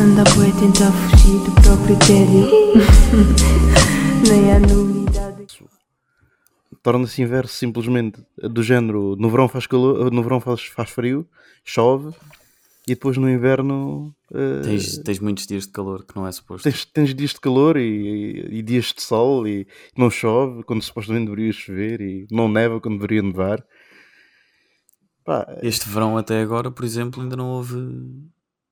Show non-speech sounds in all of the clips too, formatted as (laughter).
Anda bué tentar fugir do próprio tédio. (laughs) Nem há novidade. Torna-se inverso simplesmente do género no verão faz calor, no verão faz, faz frio, chove e depois no inverno eh, Tens, tens muitos dias de calor que não é suposto. tens, tens dias de calor e, e- e dias de sol e não chove quando supostamente deveria chover e não neva quando deveria nevar. Pá, Este verão até agora, por exemplo, ainda não houve.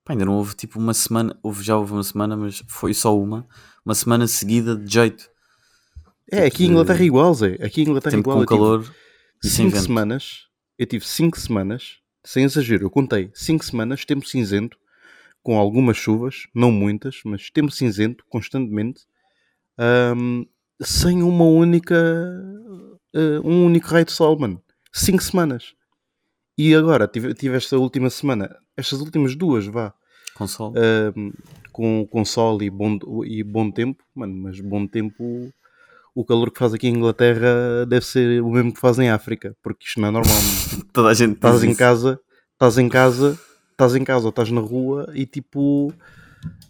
Pá, ainda não houve tipo uma semana. Houve, já houve uma semana, mas foi só uma. Uma semana seguida de jeito. é, aqui em Inglaterra é igual, Zé. Aqui em Inglaterra é igual. com Eu tive calor e sem vento. semanas, eu tive 5 semanas, sem exagero, eu contei 5 semanas, tempo cinzento, com algumas chuvas, não muitas, mas tempo cinzento, constantemente, ahm, sem uma única, ah, um único raio de sol, mano. 5 semanas. E agora, tive, tive esta última semana, estas últimas duas, vá, Com sol. ahm, com, sol e bom, e bom tempo, mano, mas bom tempo, o calor que faz aqui em Inglaterra deve ser o mesmo que faz em África, porque isto não é normal. (laughs) Toda a gente Estás em casa, estás em casa, estás em casa ou estás na rua e tipo,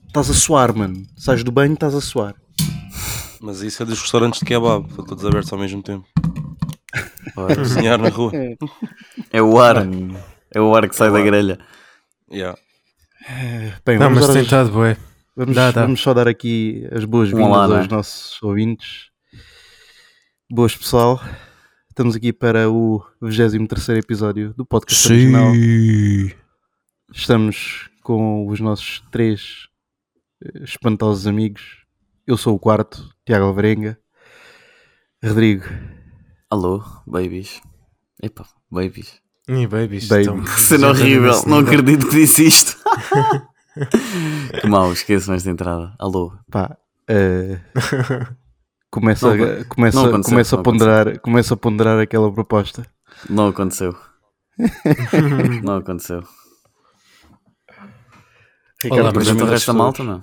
estás a suar, mano. Sais do banho, estás a suar. Mas isso é dos restaurantes de kebab, estão todos abertos ao mesmo tempo. Ora, Cozinhar na rua. (laughs) É o ar. É o ar que sai da grelha. Yeah. Bem, Não, vamos, mas estado, bué. vamos, Dá, dá. vamos só dar aqui as boas-vindas não é? aos nossos ouvintes. Boas, pessoal. Estamos aqui para o 23 episódio do podcast original. Estamos com os nossos três eh, espantosos amigos. Eu sou o quarto, Tiago Alvarenga. Rodrigo, Alô, babies. Epá, babies. Ih, babies. Baby. então, já horrível. Não acredito que disse isto. (laughs) que mal, esqueço esta entrada. Alô. pá, eh, começa, Não, a, começa, não começa, a ponderar, começa a ponderar aquela proposta. Não aconteceu. (laughs) não aconteceu. Olá, mas Apresenta o resto da malta, não?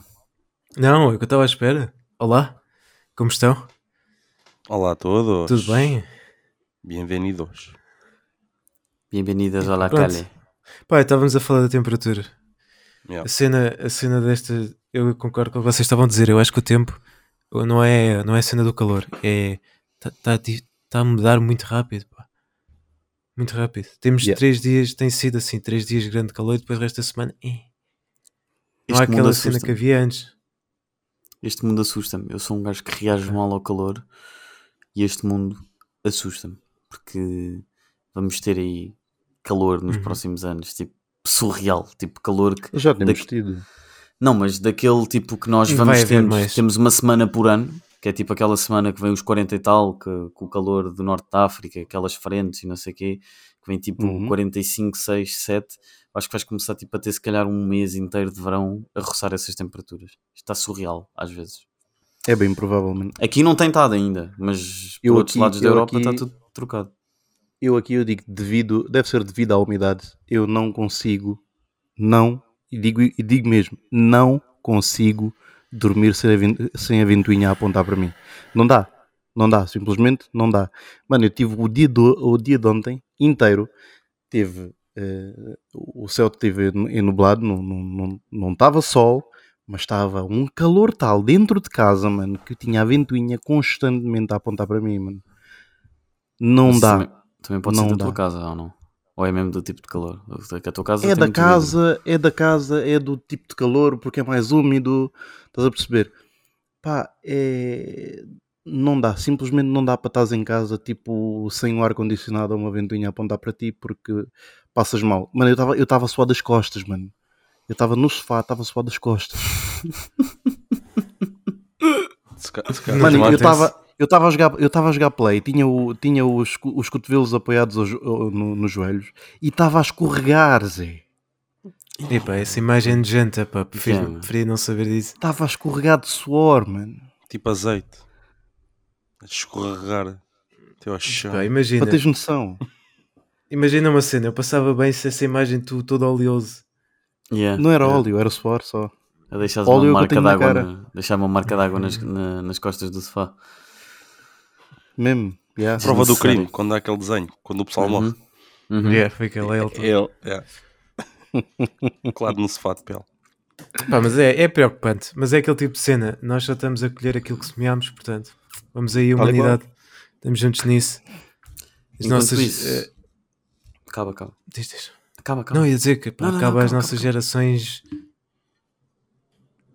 Não, é o que eu estava à espera. Olá, como estão? Olá a todos. Tudo bem? Bem-vindos. Bem-vindas à La. Calle. Pá, estávamos a falar da temperatura. Yeah. A cena, a cena desta, eu concordo com o que vocês estavam a dizer. Eu acho que o tempo não é, não é a cena do calor, é está tá, di- tá a mudar muito rápido. Pá. Muito rápido. Temos Yeah. três dias, tem sido assim, três dias de grande calor e depois o resto da semana. eh. Não há aquela cena que havia antes. Este mundo assusta-me. Eu sou um gajo que reage mal ao calor e este mundo assusta-me. Porque vamos ter aí calor nos Uhum. próximos anos. Tipo, surreal. Tipo, calor que. Já temos Daqui- tido. Não, mas daquele tipo que nós vamos mais. Temos uma semana por ano. Que é tipo aquela semana que vem os 40 e tal, que, com o calor do norte da África, aquelas frentes e não sei o quê, que vem tipo Uhum. 45, 6, 7. Acho que vais começar tipo, a ter se calhar um mês inteiro de verão a roçar essas temperaturas. Está surreal, às vezes. É bem provável, mano. Aqui não tem estado ainda, mas Eu por outros aqui- lados da eu Europa aqui- está tudo trocado. Eu aqui eu digo devido, deve ser devido à umidade. Eu não consigo, não, e digo, e digo mesmo, não consigo dormir sem a, sem a ventoinha a apontar para mim. Não dá, não dá, simplesmente não dá. Mano, eu tive o dia, do, o dia de ontem inteiro, teve, eh, o céu esteve enublado, não estava não, não, não estava sol, mas estava um calor tal dentro de casa, mano, que eu tinha a ventoinha constantemente a apontar para mim, mano. Não Mas dá. Também, pode Não ser da dá. tua casa ou não? Ou é mesmo do tipo de calor? Que a tua casa É tem da vidro. casa, é da casa, é do tipo de calor, porque é mais úmido, estás a perceber? Pá, é... não dá, simplesmente não dá para estás em casa, tipo, sem um ar-condicionado ou uma ventoinha a apontar para ti, porque passas mal. Mano, eu estava eu tava suado das costas, mano. Eu estava no sofá, estava suado das costas. (laughs) Mano, eu estava eu estava a jogar, eu estava a jogar play, tinha, o, tinha os, os cotovelos apoiados ao- no- nos joelhos e estava a escorregar, Zé. Epá, essa imagem de janta, pá, prefiro, prefiro não saber disso. Estava a escorregar de suor, mano. tipo azeite. A escorregar até ao chão. Pá, imagina, Para teres noção. imagina uma cena, eu passava bem se essa imagem tu todo oleoso. Yeah, Não era yeah. óleo, era suor só. A deixar uma marca d'água na, deixar uma marca d'água nas, na- nas costas do sofá. Mesmo. yeah. Prova do crime, quando há aquele desenho, quando o pessoal morre. Uhum. Uhum. Yeah, foi aquele ele. Ele, é. (laughs) Claro, no sofá de pele. Pá, mas é, é preocupante. Mas é aquele tipo de cena. Nós só estamos a colher aquilo que semeámos, portanto. Vamos aí, humanidade. Estamos juntos nisso. As Enquanto nossas. isso- eh, Acaba, acaba. diz, diz. Acaba, acaba. Não, ia dizer que pá, Não, não, acaba não, as nossas gerações.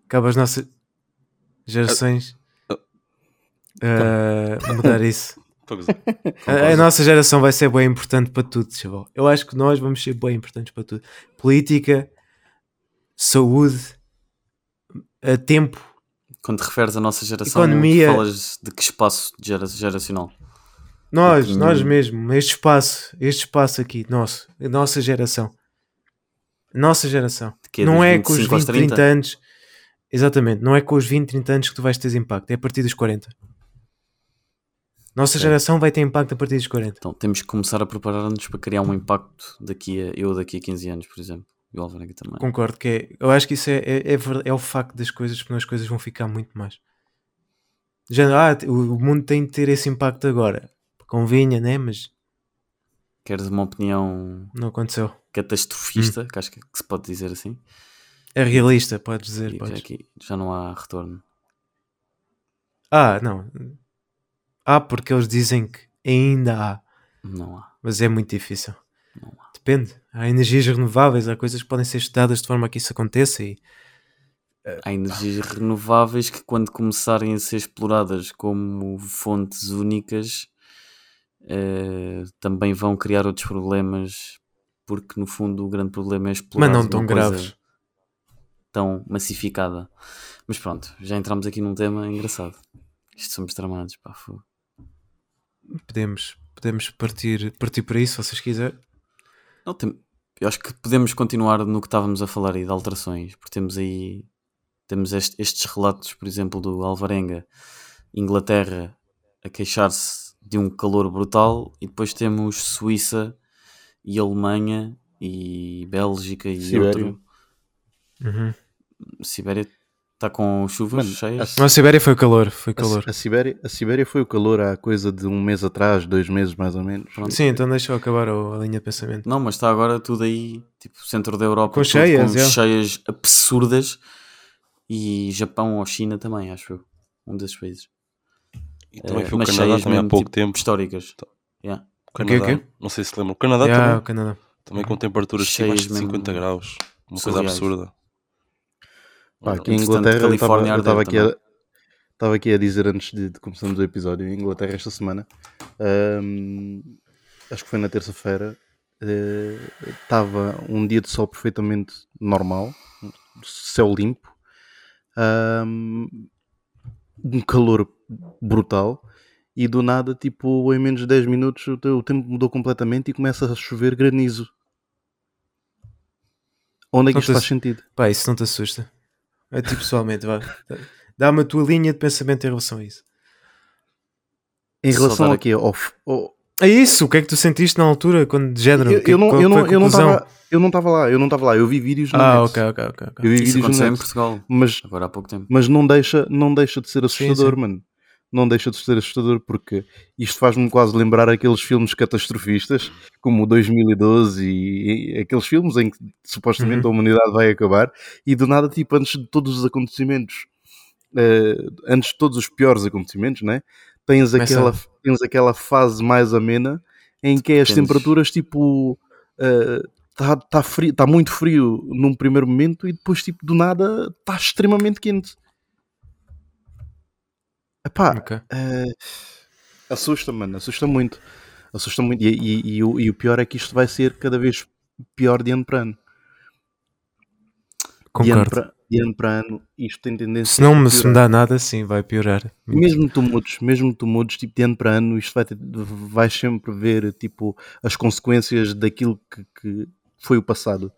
Acaba as nossas gerações. A mudar isso. A. A, nossa geração vai ser bem importante para tudo, chaval. Eu acho que nós vamos ser bem importantes para tudo. Política, saúde, a tempo. Quando te referes à nossa geração, Economia. falas de que espaço gera- geracional? Nós, Porque nós mesmo, este espaço, este espaço aqui, nosso, a nossa geração. A nossa geração. Quê? não é com os 25 aos 20, 30 anos. Exatamente, não é com os 20, 30 anos que tu vais ter impacto, é a partir dos 40. Nossa geração vai ter impacto a partir dos 40. Então temos que começar a preparar-nos para criar um impacto daqui a eu daqui a 15 anos, por exemplo. E o Alvarenga também. Concordo que é. Eu acho que isso é, é, é, é o facto das coisas, porque as coisas vão ficar muito mais. Já, ah, o, mundo tem de ter esse impacto agora. Convinha, né? Mas Queres uma opinião não aconteceu. catastrofista, Hum. que acho que, que se pode dizer assim? É realista, podes dizer. E já, Podes. aqui, já não há retorno. Ah, não. Ah, porque eles dizem que ainda há, Não há. mas é muito difícil. Não há. Depende. Há energias renováveis, há coisas que podem ser estudadas de forma a que isso aconteça e Há energias renováveis que, quando começarem a ser exploradas como fontes únicas, eh, também vão criar outros problemas, porque no fundo o grande problema é explorar Mas não tão graves. tão massificada. Mas pronto, já entramos aqui num tema engraçado. Isto somos tramados, pá, fogo. Podemos, podemos partir, partir para isso, se vocês quiserem. Não, tem- eu acho que podemos continuar no que estávamos a falar aí de alterações, porque temos aí temos este- estes relatos, por exemplo, do Alvarenga, Inglaterra a queixar-se de um calor brutal, e depois temos Suíça e Alemanha e Bélgica e Sibéria. outro. Uhum. Sibéria está com chuvas Mano, cheias. Não, a Sibéria foi calor, foi A, calor. a Sibéria, a Sibéria foi o calor há coisa de um mês atrás, dois meses mais ou menos. Pronto. Sim, então deixa eu acabar a, a linha de pensamento. Não, mas está agora tudo aí, tipo, centro da Europa, Com tudo cheias, com é. cheias absurdas e Japão ou China também, acho eu. Um desses países. E também Eh, foi o Canadá cheias também há mesmo, pouco tipo, tempo. Históricas. Yeah. O o Canadá, quê? não sei se lembram. O Canadá Yeah, também, o Canadá. também com temperaturas de Cheias mais de mesmo 50 graus. Uma coisa surreais. absurda. Pá, aqui em Inglaterra, eu Califórnia estava- eu estava aqui, estava aqui a dizer antes de, de começarmos o episódio, em Inglaterra esta semana, hum, acho que foi na terça-feira, eh, estava um dia de sol perfeitamente normal, céu limpo, hum, um calor brutal, e do nada, tipo, em menos de 10 minutos, o, te- o tempo mudou completamente e começa a chover granizo. Onde é que Não isto te- faz sentido? Pá, isso não te assusta. A ti pessoalmente, vá. Dá-me a tua linha de pensamento em relação a isso. Em relação dar a quê? Ao, ao- É isso, o que é que tu sentiste na altura, quando de género? Eu, Que- eu não eu não eu não estava eu não estava lá, eu não estava lá, eu vi vídeos no Ah, net. ok, ok, ok. ok. Eu vi Isso vídeos no aconteceu em Portugal, mas, agora há pouco tempo. mas não, deixa, não deixa de ser assustador, sim. mano. Não deixa de ser assustador porque isto faz-me quase lembrar aqueles filmes catastrofistas, como o 2012 e, e aqueles filmes em que supostamente Uhum. a humanidade vai acabar e do nada, tipo, antes de todos os acontecimentos, eh, antes de todos os piores acontecimentos, né? Tens aquela, tens aquela fase mais amena em que as temperaturas, tipo, está tá frio, tá muito frio num primeiro momento e depois, tipo, do nada está extremamente quente. Epá, Ok. eh, assusta, mano, assusta muito. Assusta muito. E, e- e o, e o pior é que isto vai ser cada vez pior de ano para ano. De ano Concordo. para, de ano para ano, isto tem tendência Se não me, se me dá nada, sim, vai piorar. Mesmo tu mudes, mesmo tu mudes, tipo, de ano para ano, isto vai ter, vais sempre ver, tipo, as consequências daquilo que, que foi o passado.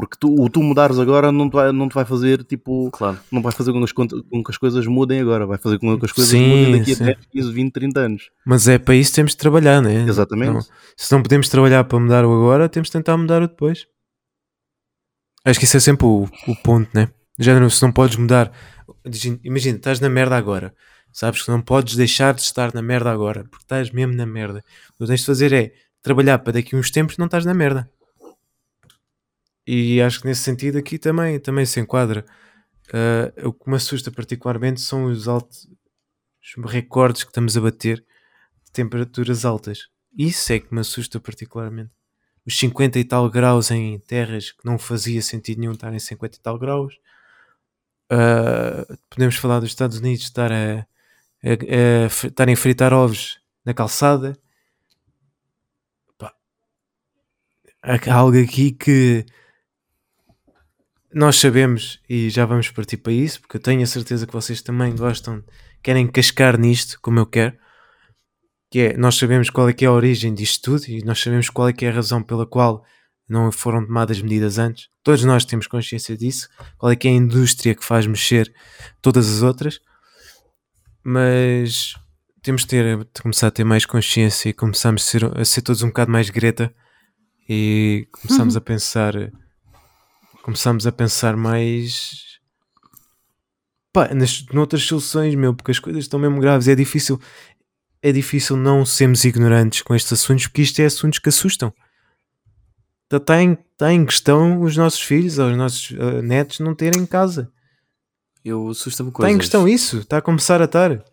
Porque tu, o tu mudares agora não te vai, não te vai fazer, tipo, Claro. não vai fazer com que, as, com que as coisas mudem agora, vai fazer com que as coisas Sim, mudem daqui a sim. 10, 15, 20, 30 anos. Mas é para isso que temos de trabalhar, né? Exatamente. Não- se não podemos trabalhar para mudar o agora, temos de tentar mudar o depois. Acho que isso é sempre o, o ponto, né? De Género, se não podes mudar. Imagina, estás na merda agora. Sabes que não podes deixar de estar na merda agora, porque estás mesmo na merda. O que tens de fazer é trabalhar para daqui a uns tempos não estás na merda. E acho que nesse sentido aqui também, também se enquadra. Ah, o que me assusta particularmente são os altos os recordes que estamos a bater de temperaturas altas. Isso é que me assusta particularmente. Os 50 e tal graus em terras que não fazia sentido nenhum estar em 50 e tal graus. Ah, podemos falar dos Estados Unidos estar a, a, a estarem a fritar ovos na calçada. Há algo aqui que nós sabemos e já vamos partir para isso, porque eu tenho a certeza que vocês também gostam, querem cascar nisto, como eu quero, que é, nós sabemos qual é que é a origem disto tudo e nós sabemos qual é que é a razão pela qual não foram tomadas medidas antes. Todos nós temos consciência disso, qual é que é a indústria que faz mexer todas as outras, mas temos de, ter, de começar a ter mais consciência e começamos a ser, a ser todos um bocado mais greta e começamos a pensar começamos a pensar mais pá, nas, noutras soluções, meu, porque as coisas estão mesmo graves. É difícil, é difícil não sermos ignorantes com estes assuntos, porque isto é assuntos que assustam. Está em, tá em questão os nossos filhos ou os nossos eh, netos não terem casa. Eu assusta-me Está coisas. em questão isso, está a começar a estar.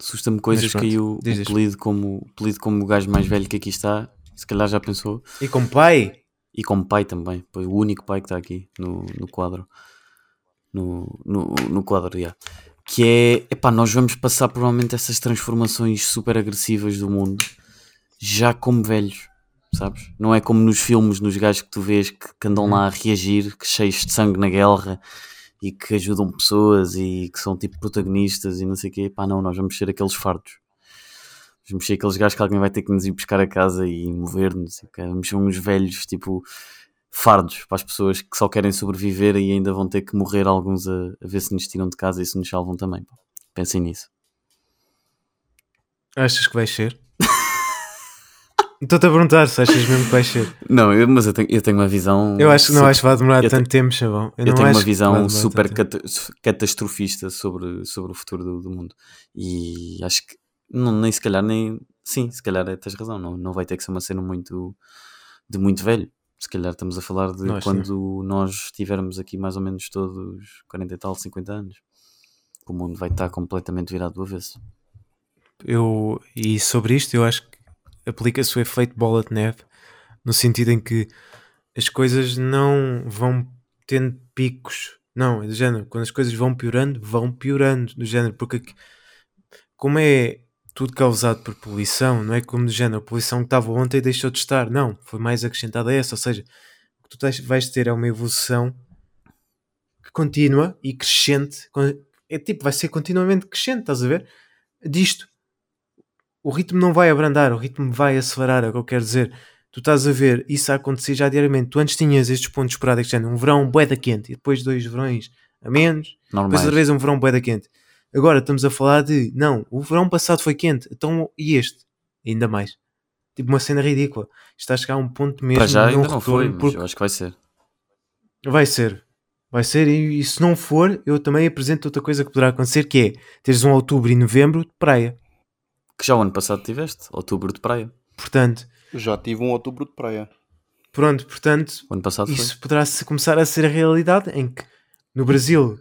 Assusta-me coisas que o, o apelido como, apelido como o gajo mais velho que aqui está, se calhar já pensou. E com pai, E como pai também, foi o único pai que está aqui no, no quadro. No, no, no quadro, já. Que é, epá, nós vamos passar provavelmente essas transformações super agressivas do mundo já como velhos, sabes? Não é como nos filmes, nos gajos que tu vês que, que andam lá a reagir, que cheios de sangue na guerra e que ajudam pessoas e que são tipo protagonistas e não sei o quê. Pá, não, nós vamos ser aqueles fardos. Vamos ser aqueles gajos que alguém vai ter que nos ir buscar a casa e mover-nos. Vamos ser uns velhos, tipo, fardos para as pessoas que só querem sobreviver e ainda vão ter que morrer alguns a, a ver se nos tiram de casa e se nos salvam também. pá. Pensem nisso. achas que vais ser? (laughs) Estou-te a perguntar se achas mesmo que vais ser. Não, eu- mas eu tenho, eu tenho uma visão. Eu acho que não super- acho que vai demorar eu tanto tempo, chavão. Eu, não tenho uma vai visão super cata- catastrofista sobre, sobre o futuro do, do mundo. E acho que não, nem se calhar nem. Sim, se calhar é, tens razão. Não, não vai ter que ser uma cena muito de muito velho. Se calhar estamos a falar de Nós, quando nós tivermos aqui mais ou menos todos 40 e tal, 50 anos. O mundo vai estar completamente virado do avesso. eu e sobre isto eu acho que aplica-se o efeito bola de neve no sentido em que as coisas não vão tendo picos não, é do género, quando as coisas vão piorando vão piorando, do género, porque aqui- como é tudo causado por poluição, não é como do género, a poluição que estava ontem deixou de estar, não, foi mais acrescentada a essa, ou seja, o que tu vais ter é uma evolução que continua e crescente, é tipo, vai ser continuamente crescente, estás a ver? Disto, o ritmo não vai abrandar, o ritmo vai acelerar, é o que eu quero dizer. Tu estás a ver isso a acontecer já diariamente. Tu antes tinhas estes pontos esporádicos, já um verão bué da quente e depois dois verões a menos, depois Normais. outra vez um verão bué da quente. Agora estamos a falar de, não, o verão passado foi quente, então e este? Ainda mais. Tipo uma cena ridícula. Está a chegar a um ponto mesmo Para já de ainda não foi, mas porque eu acho que vai ser. Vai ser. Vai ser, e, e se não for, eu também apresento outra coisa que poderá acontecer, que é teres um outubro e novembro de praia. Que já o ano passado tiveste, outubro de praia. Portanto, já tive um outubro de praia. pronto, portanto, O ano passado foi. isso poderá se- começar a ser a realidade em que no Brasil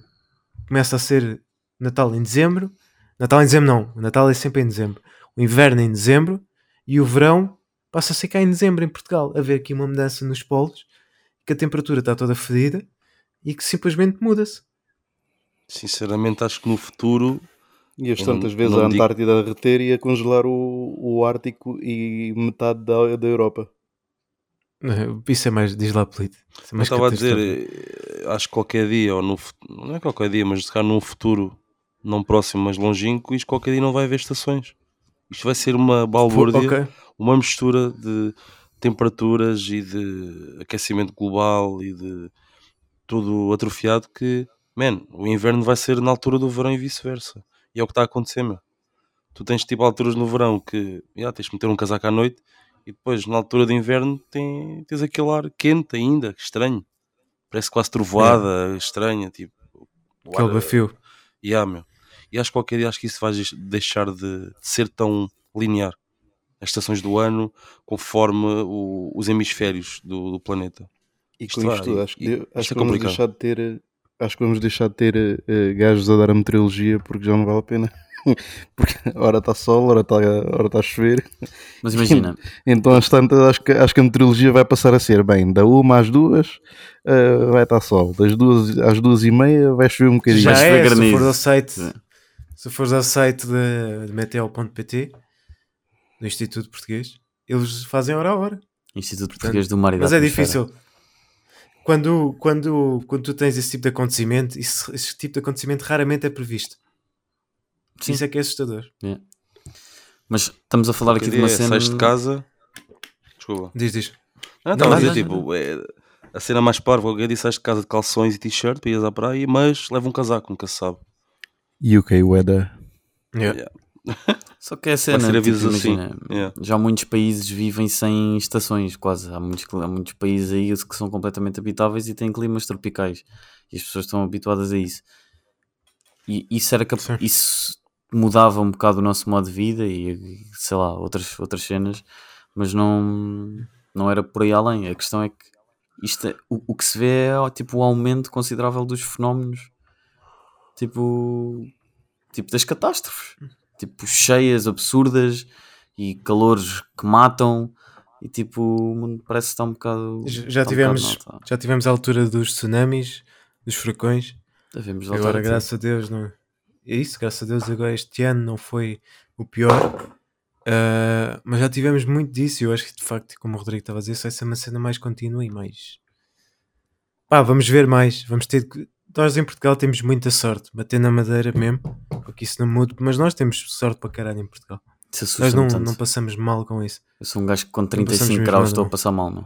começa a ser Natal em dezembro. Natal em dezembro não, o Natal é sempre em dezembro. O inverno em dezembro e o verão passa a ser cá em dezembro em Portugal. A ver aqui uma mudança nos polos, que a temperatura está toda fedida e que simplesmente muda-se. Sinceramente, acho que no futuro E as tantas vezes a digo- Antártida a derreter e a congelar o, o Ártico e metade da, da Europa. Isso é mais, diz lá, Polito. É estava a dizer, eh, acho que qualquer dia, ou no, não é qualquer dia, mas se calhar num futuro não próximo, mas longínquo, isto qualquer dia não vai haver estações. Isto vai ser uma balbúrdia, Ok. uma mistura de temperaturas e de aquecimento global e de tudo atrofiado que, man, o inverno vai ser na altura do verão e vice-versa. E é o que está a acontecer, meu. Tu tens tipo alturas no verão que já, tens de meter um casaco à noite e depois na altura do inverno tem, tens aquele ar quente ainda, que estranho. Parece quase trovoada, estranha, tipo. Aquele bafio. Yeah, meu. E acho que qualquer dia acho que isso vai deix- deixar de, de ser tão linear. As estações do ano conforme o- os hemisférios do, do planeta. E Isto com isto, vai- acho que, e- de- isto acho é que vamos complicado. deixar de ter. Acho que vamos deixar de ter eh, gajos a dar a meteorologia porque já não vale a pena. (laughs) porque ora está sol, ora está ora tá a chover. Mas imagina, (laughs) Então às tantas acho que, acho que a meteorologia vai passar a ser bem, da uma às duas eh, vai estar sol, das duas às duas e meia vai chover um bocadinho. Já é, se for site, Sim. Se fores ao site de, de meteo.pt do Instituto Português, eles fazem hora a hora. Instituto Portanto, Português do Mar e da Mas é difícil. Quando, quando, quando tu tens esse tipo de acontecimento, isso- esse tipo de acontecimento raramente é previsto. Sim. Isso é que é assustador. Mas estamos a falar aqui de uma cena. sais de casa. Desculpa. Diz, diz. Não, estava a não, dizer, não, tipo, é, a cena mais parva, alguém disse sais de casa de calções e t-shirt para ires à praia, mas leva um casaco, nunca se sabe. UK weather. Yeah. (laughs) Só que é a cena, ser tipo, assim. imagina, Yeah. já muitos países vivem sem estações, quase. Há muitos, há muitos países aí que são completamente habitáveis e têm climas tropicais. E as pessoas estão habituadas a isso. E isso era cap- isso mudava um bocado o nosso modo de vida e e, sei lá, outras, outras cenas, mas não, não era por aí além. A questão é que isto é- o, o que se vê é tipo o aumento considerável dos fenómenos tipo, tipo das catástrofes tipo cheias absurdas e calores que matam e tipo o mundo parece que está um bocado Já, já está um tivemos, bocado, não, está- já tivemos a altura dos tsunamis, dos furacões. Agora, graças a Deus, não. É isso, graças a Deus, agora este ano não foi o pior. Ah, mas já tivemos muito disso e eu acho que de facto, como o Rodrigo estava a dizer, isso vai ser uma cena mais contínua e mais. Pá, vamos ver mais. Vamos ter que. Nós em Portugal temos muita sorte, bater na madeira mesmo, porque isso não muda, mas nós temos sorte para caralho em Portugal. Nós não, não passamos mal com isso. eu sou um gajo que com passamos 35 mesmo graus estou a passar mal meu.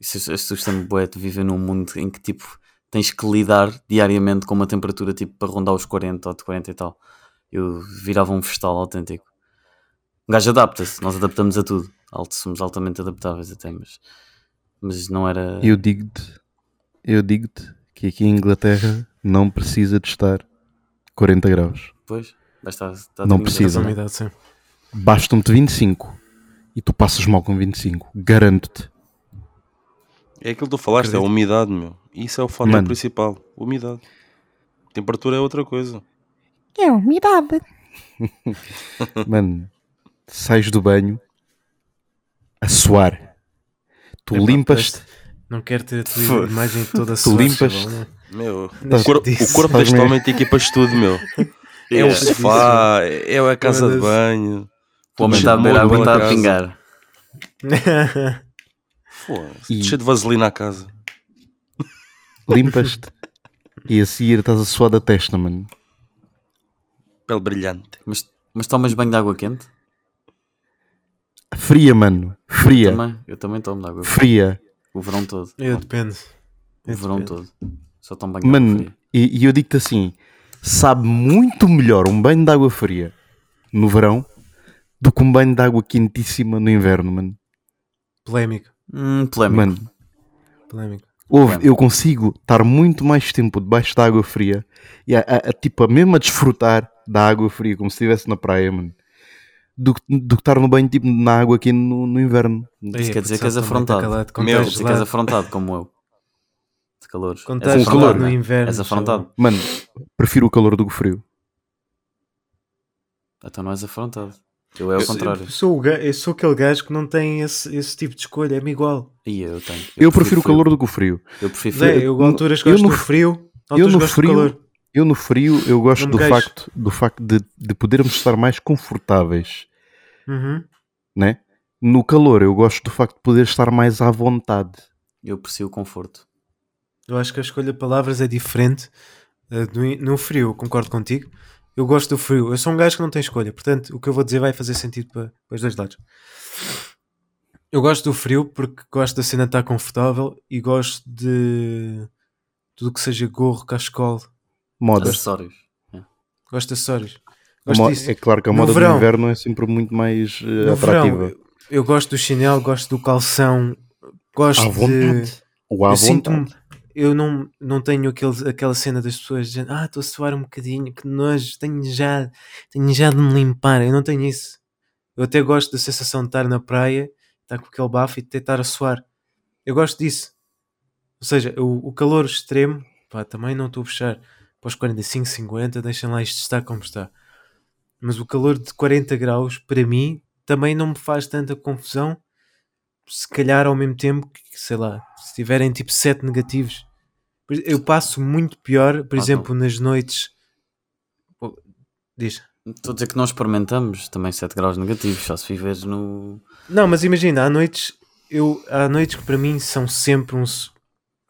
isso assusta-me bué de viver num mundo em que tipo tens que lidar diariamente com uma temperatura tipo para rondar os 40 ou de 40 e tal eu virava um festal autêntico um gajo adapta-se, nós adaptamos a tudo Alto, somos altamente adaptáveis até mas, mas não era Eu digo-te, eu digo-te que aqui em Inglaterra não precisa de estar 40 graus. Pois, vai estar, está Não precisa. Bastam-te 25 e tu passas mal com 25, garanto-te. É aquilo que tu falaste, é a Acredito. umidade, meu. Isso é o fator Mano. principal, umidade. Temperatura é outra coisa. É umidade. (laughs) Mano, sais do banho a suar. Tu limpas-te, Não quero ter a tua imagem toda (laughs) Tu limpas- é? Meu, o, corpo, disso. o corpo deste mesmo. homem tem equipas de tudo, meu. (laughs) É Yeah. o sofá, é a casa de banho. O homem está a beber água e está a pingar. Foda-se, E- Cheio de vaselina à casa. limpas-te e a seguir estás a suar da testa, mano. Pele brilhante. Mas, mas tomas banho de água quente? Fria, mano. Fria. Também, eu também tomo de água quente. Fria. O verão todo. Eu depende. O Eu verão depende. todo. Só tomo banho Mano, e, e eu digo-te assim: sabe muito melhor um banho de água fria no verão do que um banho de água quentíssima no inverno, mano. Polémico. Hum, polémico. Mano, Polémico. Ouve, Claro. eu consigo estar muito mais tempo debaixo da água fria e a, a- a- tipo, a mesmo a desfrutar da água fria, como se estivesse na praia, mano, do, que- do que estar no banho tipo na água aqui no, no inverno. Isso quer dizer que és afrontado. tá Meu, Quer dizer que és afrontado como eu. De calores. És Com afrontado, calor, no inverno. És afrontado. Mano, prefiro o calor do que o frio. Então não és afrontado. Eu é o Eu- contrário. Eu sou, o eu sou aquele gajo que não tem esse, esse tipo de escolha, é-me igual. Aí eu tenho. Eu, prefiro o frio. calor do que o frio. Eu prefiro frio. eu no- alturas eu gosto no do frio, eu no gosto frio-. Eu no frio, eu gosto do queixo. facto, do facto de, de podermos estar mais confortáveis, Uhum. né? No calor, eu gosto do facto de poder estar mais à vontade. Eu aprecio o conforto. Eu acho que a escolha de palavras é diferente. eh, no, frio, concordo contigo. Eu gosto do frio. Eu sou um gajo que não tem escolha. Portanto, o que eu vou dizer vai fazer sentido para, para os dois lados. Eu gosto do frio porque gosto da cena de estar confortável e gosto de tudo que seja gorro, cachecol. Moda. Acessórios. Gosto de acessórios. É claro que a moda verão- do inverno é sempre muito mais No atrativa. verão, eu, gosto do chinelo, gosto do calção, gosto à de. vontade. Ou à eu vontade. Eu não, não tenho aquele, aquela cena das pessoas dizendo Ah, estou a suar um bocadinho, que nojo, tenho já, tenho já de me limpar. Eu não tenho isso. Eu até gosto da sensação de estar na praia, estar com aquele bafo e de estar a suar. Eu gosto disso. Ou seja, o, o calor extremo, pá, também não estou a puxar para os 45, 50, deixem lá isto estar como está. Mas o calor de 40 graus, para mim, também não me faz tanta confusão. Se calhar ao mesmo tempo que, sei lá, se tiverem tipo 7 negativos, eu passo muito pior, por Ah, exemplo, nas noites. Pô, Diz. Estou a dizer que nós experimentamos também 7 graus negativos, só se viveres no. Não, mas imagina, há noites, eu, há noites que para mim são sempre uns,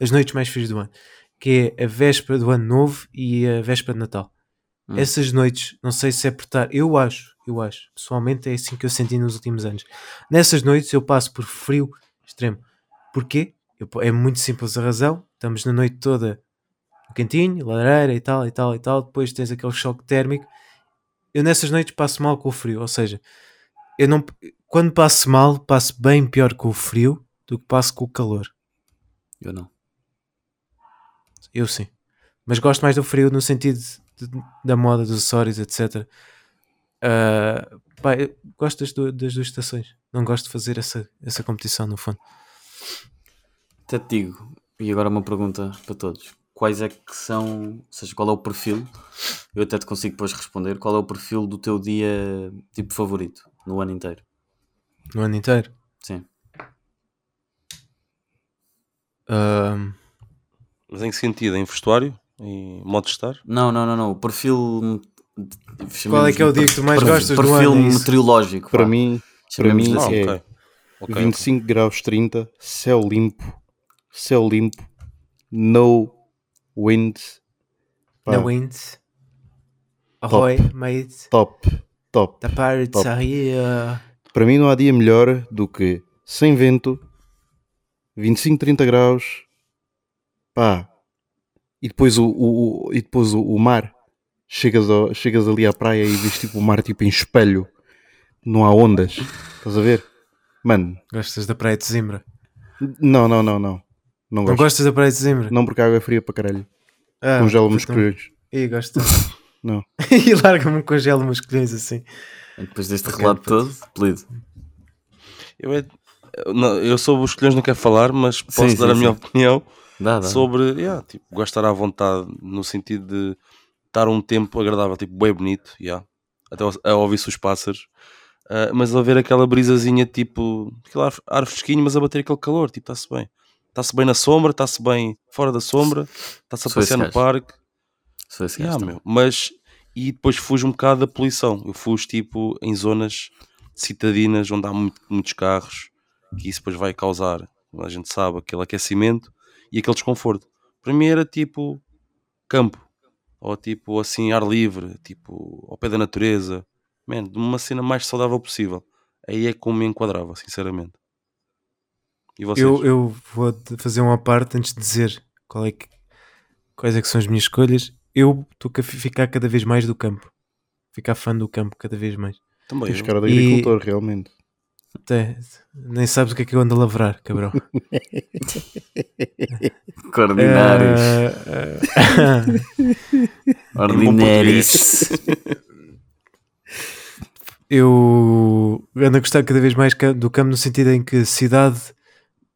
as noites mais frias do ano, que é a véspera do ano novo e a véspera de Natal. Hum. Essas noites, não sei se é por estar, eu acho, eu acho, pessoalmente é assim que eu senti nos últimos anos. Nessas noites eu passo por frio extremo. Porquê? Eu- é muito simples a razão. Estamos na noite toda no cantinho, lareira e tal, e tal, e tal. Depois tens aquele choque térmico. Eu nessas noites passo mal com o frio, ou seja, eu não, quando passo mal, passo bem pior com o frio do que passo com o calor. Eu não. Eu sim. Mas gosto mais do frio no sentido de- da moda, dos acessórios, etc. Ah, pá, gosto das, du- das duas estações. Não gosto de fazer essa, essa competição, no fundo. Até te digo, e agora uma pergunta para todos. Quais é que são, ou seja, qual é o perfil? Eu até te consigo depois responder. Qual é o perfil do teu dia tipo favorito no ano inteiro? No ano inteiro. Sim. Ah, Mas em que sentido? Em vestuário? Em modo de estar? Não, não, não, não. O perfil. Qual é que é o dia que tu mais gostas do Perfil ano, é isso? meteorológico. Para mim, para Ah, mim assim. é ok. Ok, 25 graus 30, céu limpo, céu limpo, no wind. Pá, Na wind. Ahoy, mate. Top, top. The pirates Top. are here. Para mim não há dia melhor do que sem vento, 25, 30 graus, pá, e depois o, o- o- e depois o, o mar. Chegas, ao- chegas ali à praia e vês tipo o mar tipo em espelho, não há ondas, estás a ver? Mano, Gostas da praia de Zimbra? não, não, não, não. Não Não gostas da praia de Zimbra? Não porque a água é fria para caralho. Ah, Congela-me os então- colhões. Ih, gosto. (laughs) Não. (laughs) e larga-me congelo meus colhões assim. Depois deste Ok, relato pronto. todo, apelido. Eu, é, não- eu sobre os colhões não quero falar, mas posso Sim, dar sim, a minha sim. opinião Dá, dá. sobre yeah, tipo, gostar à vontade no sentido de estar um tempo agradável, tipo, bem bonito, yeah, até a ouvir-se os pássaros, ah, mas a ver aquela brisazinha tipo, aquele ar, ar fresquinho, mas a bater aquele calor, tipo, está-se bem. Está-se bem na sombra, está-se bem fora da sombra, está-se a Sou passear no gajo. parque. Sou esse Yeah, gajo meu, também. mas e depois fujo um bocado da poluição. Eu fujo tipo em zonas citadinas onde há muito- muitos carros, que isso depois vai causar, a gente sabe, aquele aquecimento e aquele desconforto. Para mim era tipo campo, ou tipo assim ar livre, tipo ao pé da natureza, man, de uma cena mais saudável possível. Aí é como me enquadrava, sinceramente. E vocês? Eu, eu vou fazer uma parte antes de dizer qual é que, quais é que são as minhas escolhas. Eu estou a ficar cada vez mais do campo. Ficar fã do campo cada vez mais. Também Tens cara de E- agricultor, realmente. Até, nem sabes o que é que eu ando a lavrar, cabrão. (laughs) Ordinários. Ah, (laughs) ah, Ordinários. eu ando a gostar cada vez mais do campo no sentido em que cidade,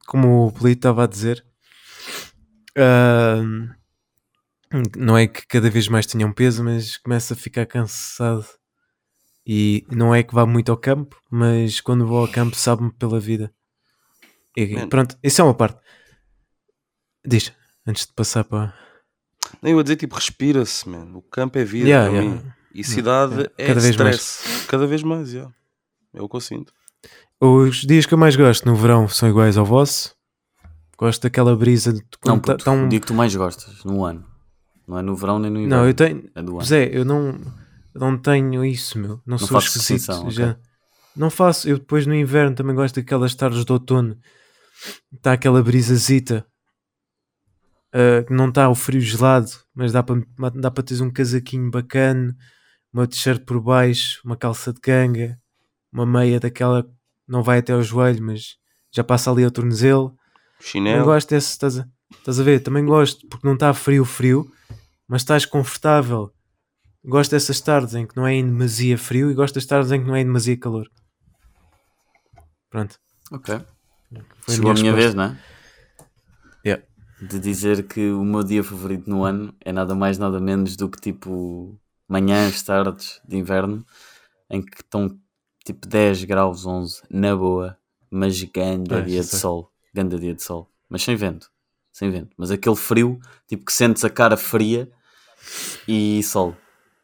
como o Polito estava a dizer, ah, não é que cada vez mais tenha um peso, mas começa a ficar cansado. E não é que vá muito ao campo, mas quando vou ao campo sabe-me pela vida. E Man. pronto, isso é uma parte. Diz, antes de passar para. Nem eu ia dizer tipo respira-se, man. O campo é vida Yeah, yeah. mim. E cidade é Cada vez mais. stress. Cada vez mais, yeah. é o que eu sinto. Os dias que eu mais gosto no verão são iguais ao vosso. Gosto daquela brisa de Não, quando puto, tá um- o dia que tu mais gostas no ano. Não é no verão nem no inverno. Não, eu tenho. É do ano. Zé, eu não, não tenho isso, meu. Não, sou fazes esquisito. distinção, ok. Já. Não faço. Eu depois no inverno também gosto daquelas tardes de outono. Está aquela brisazita. que não está o frio gelado, mas dá para dá para teres um casaquinho bacana, uma t-shirt por baixo, uma calça de ganga, uma meia daquela que não vai até ao joelho, mas já passa ali ao tornozelo. Também Chinelo. gosto desse, estás a, estás a ver? Também gosto, porque não está frio, frio, mas estás confortável. Gosto dessas tardes em que não é em demasia frio e gosto das tardes em que não é em demasia calor. Pronto. Ok. Foi Chegou a minha vez, não é? de dizer que o meu dia favorito no ano é nada mais nada menos do que tipo manhãs, tardes de inverno em que estão tipo 10 graus, 11 na boa, mas ganda Ah, dia de sei. sol, ganda dia de sol, mas sem vento, sem vento, mas aquele frio, tipo que sentes a cara fria e sol.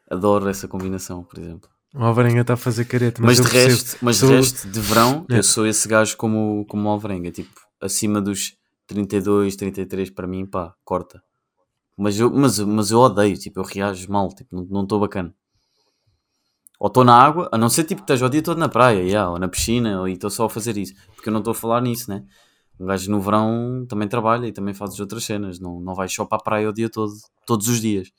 Adoro essa combinação, por exemplo. O Alvarenga está a fazer careta, Mas, mas, de percebo. resto, mas de Sou- resto, de verão, É. eu sou esse gajo como, como o Alvarenga, tipo, acima dos 32, 33, para mim, pá, corta. Mas eu, mas, mas eu odeio, tipo, eu reajo mal, tipo, não- estou bacana. Ou estou na água, a não ser tipo que esteja o dia todo na praia, yeah, ou na piscina, ou e estou só a fazer isso, porque eu não estou a falar nisso, né? Um gajo no verão também trabalha e também faz as outras cenas, não, não vai só para a praia o dia todo, todos os dias.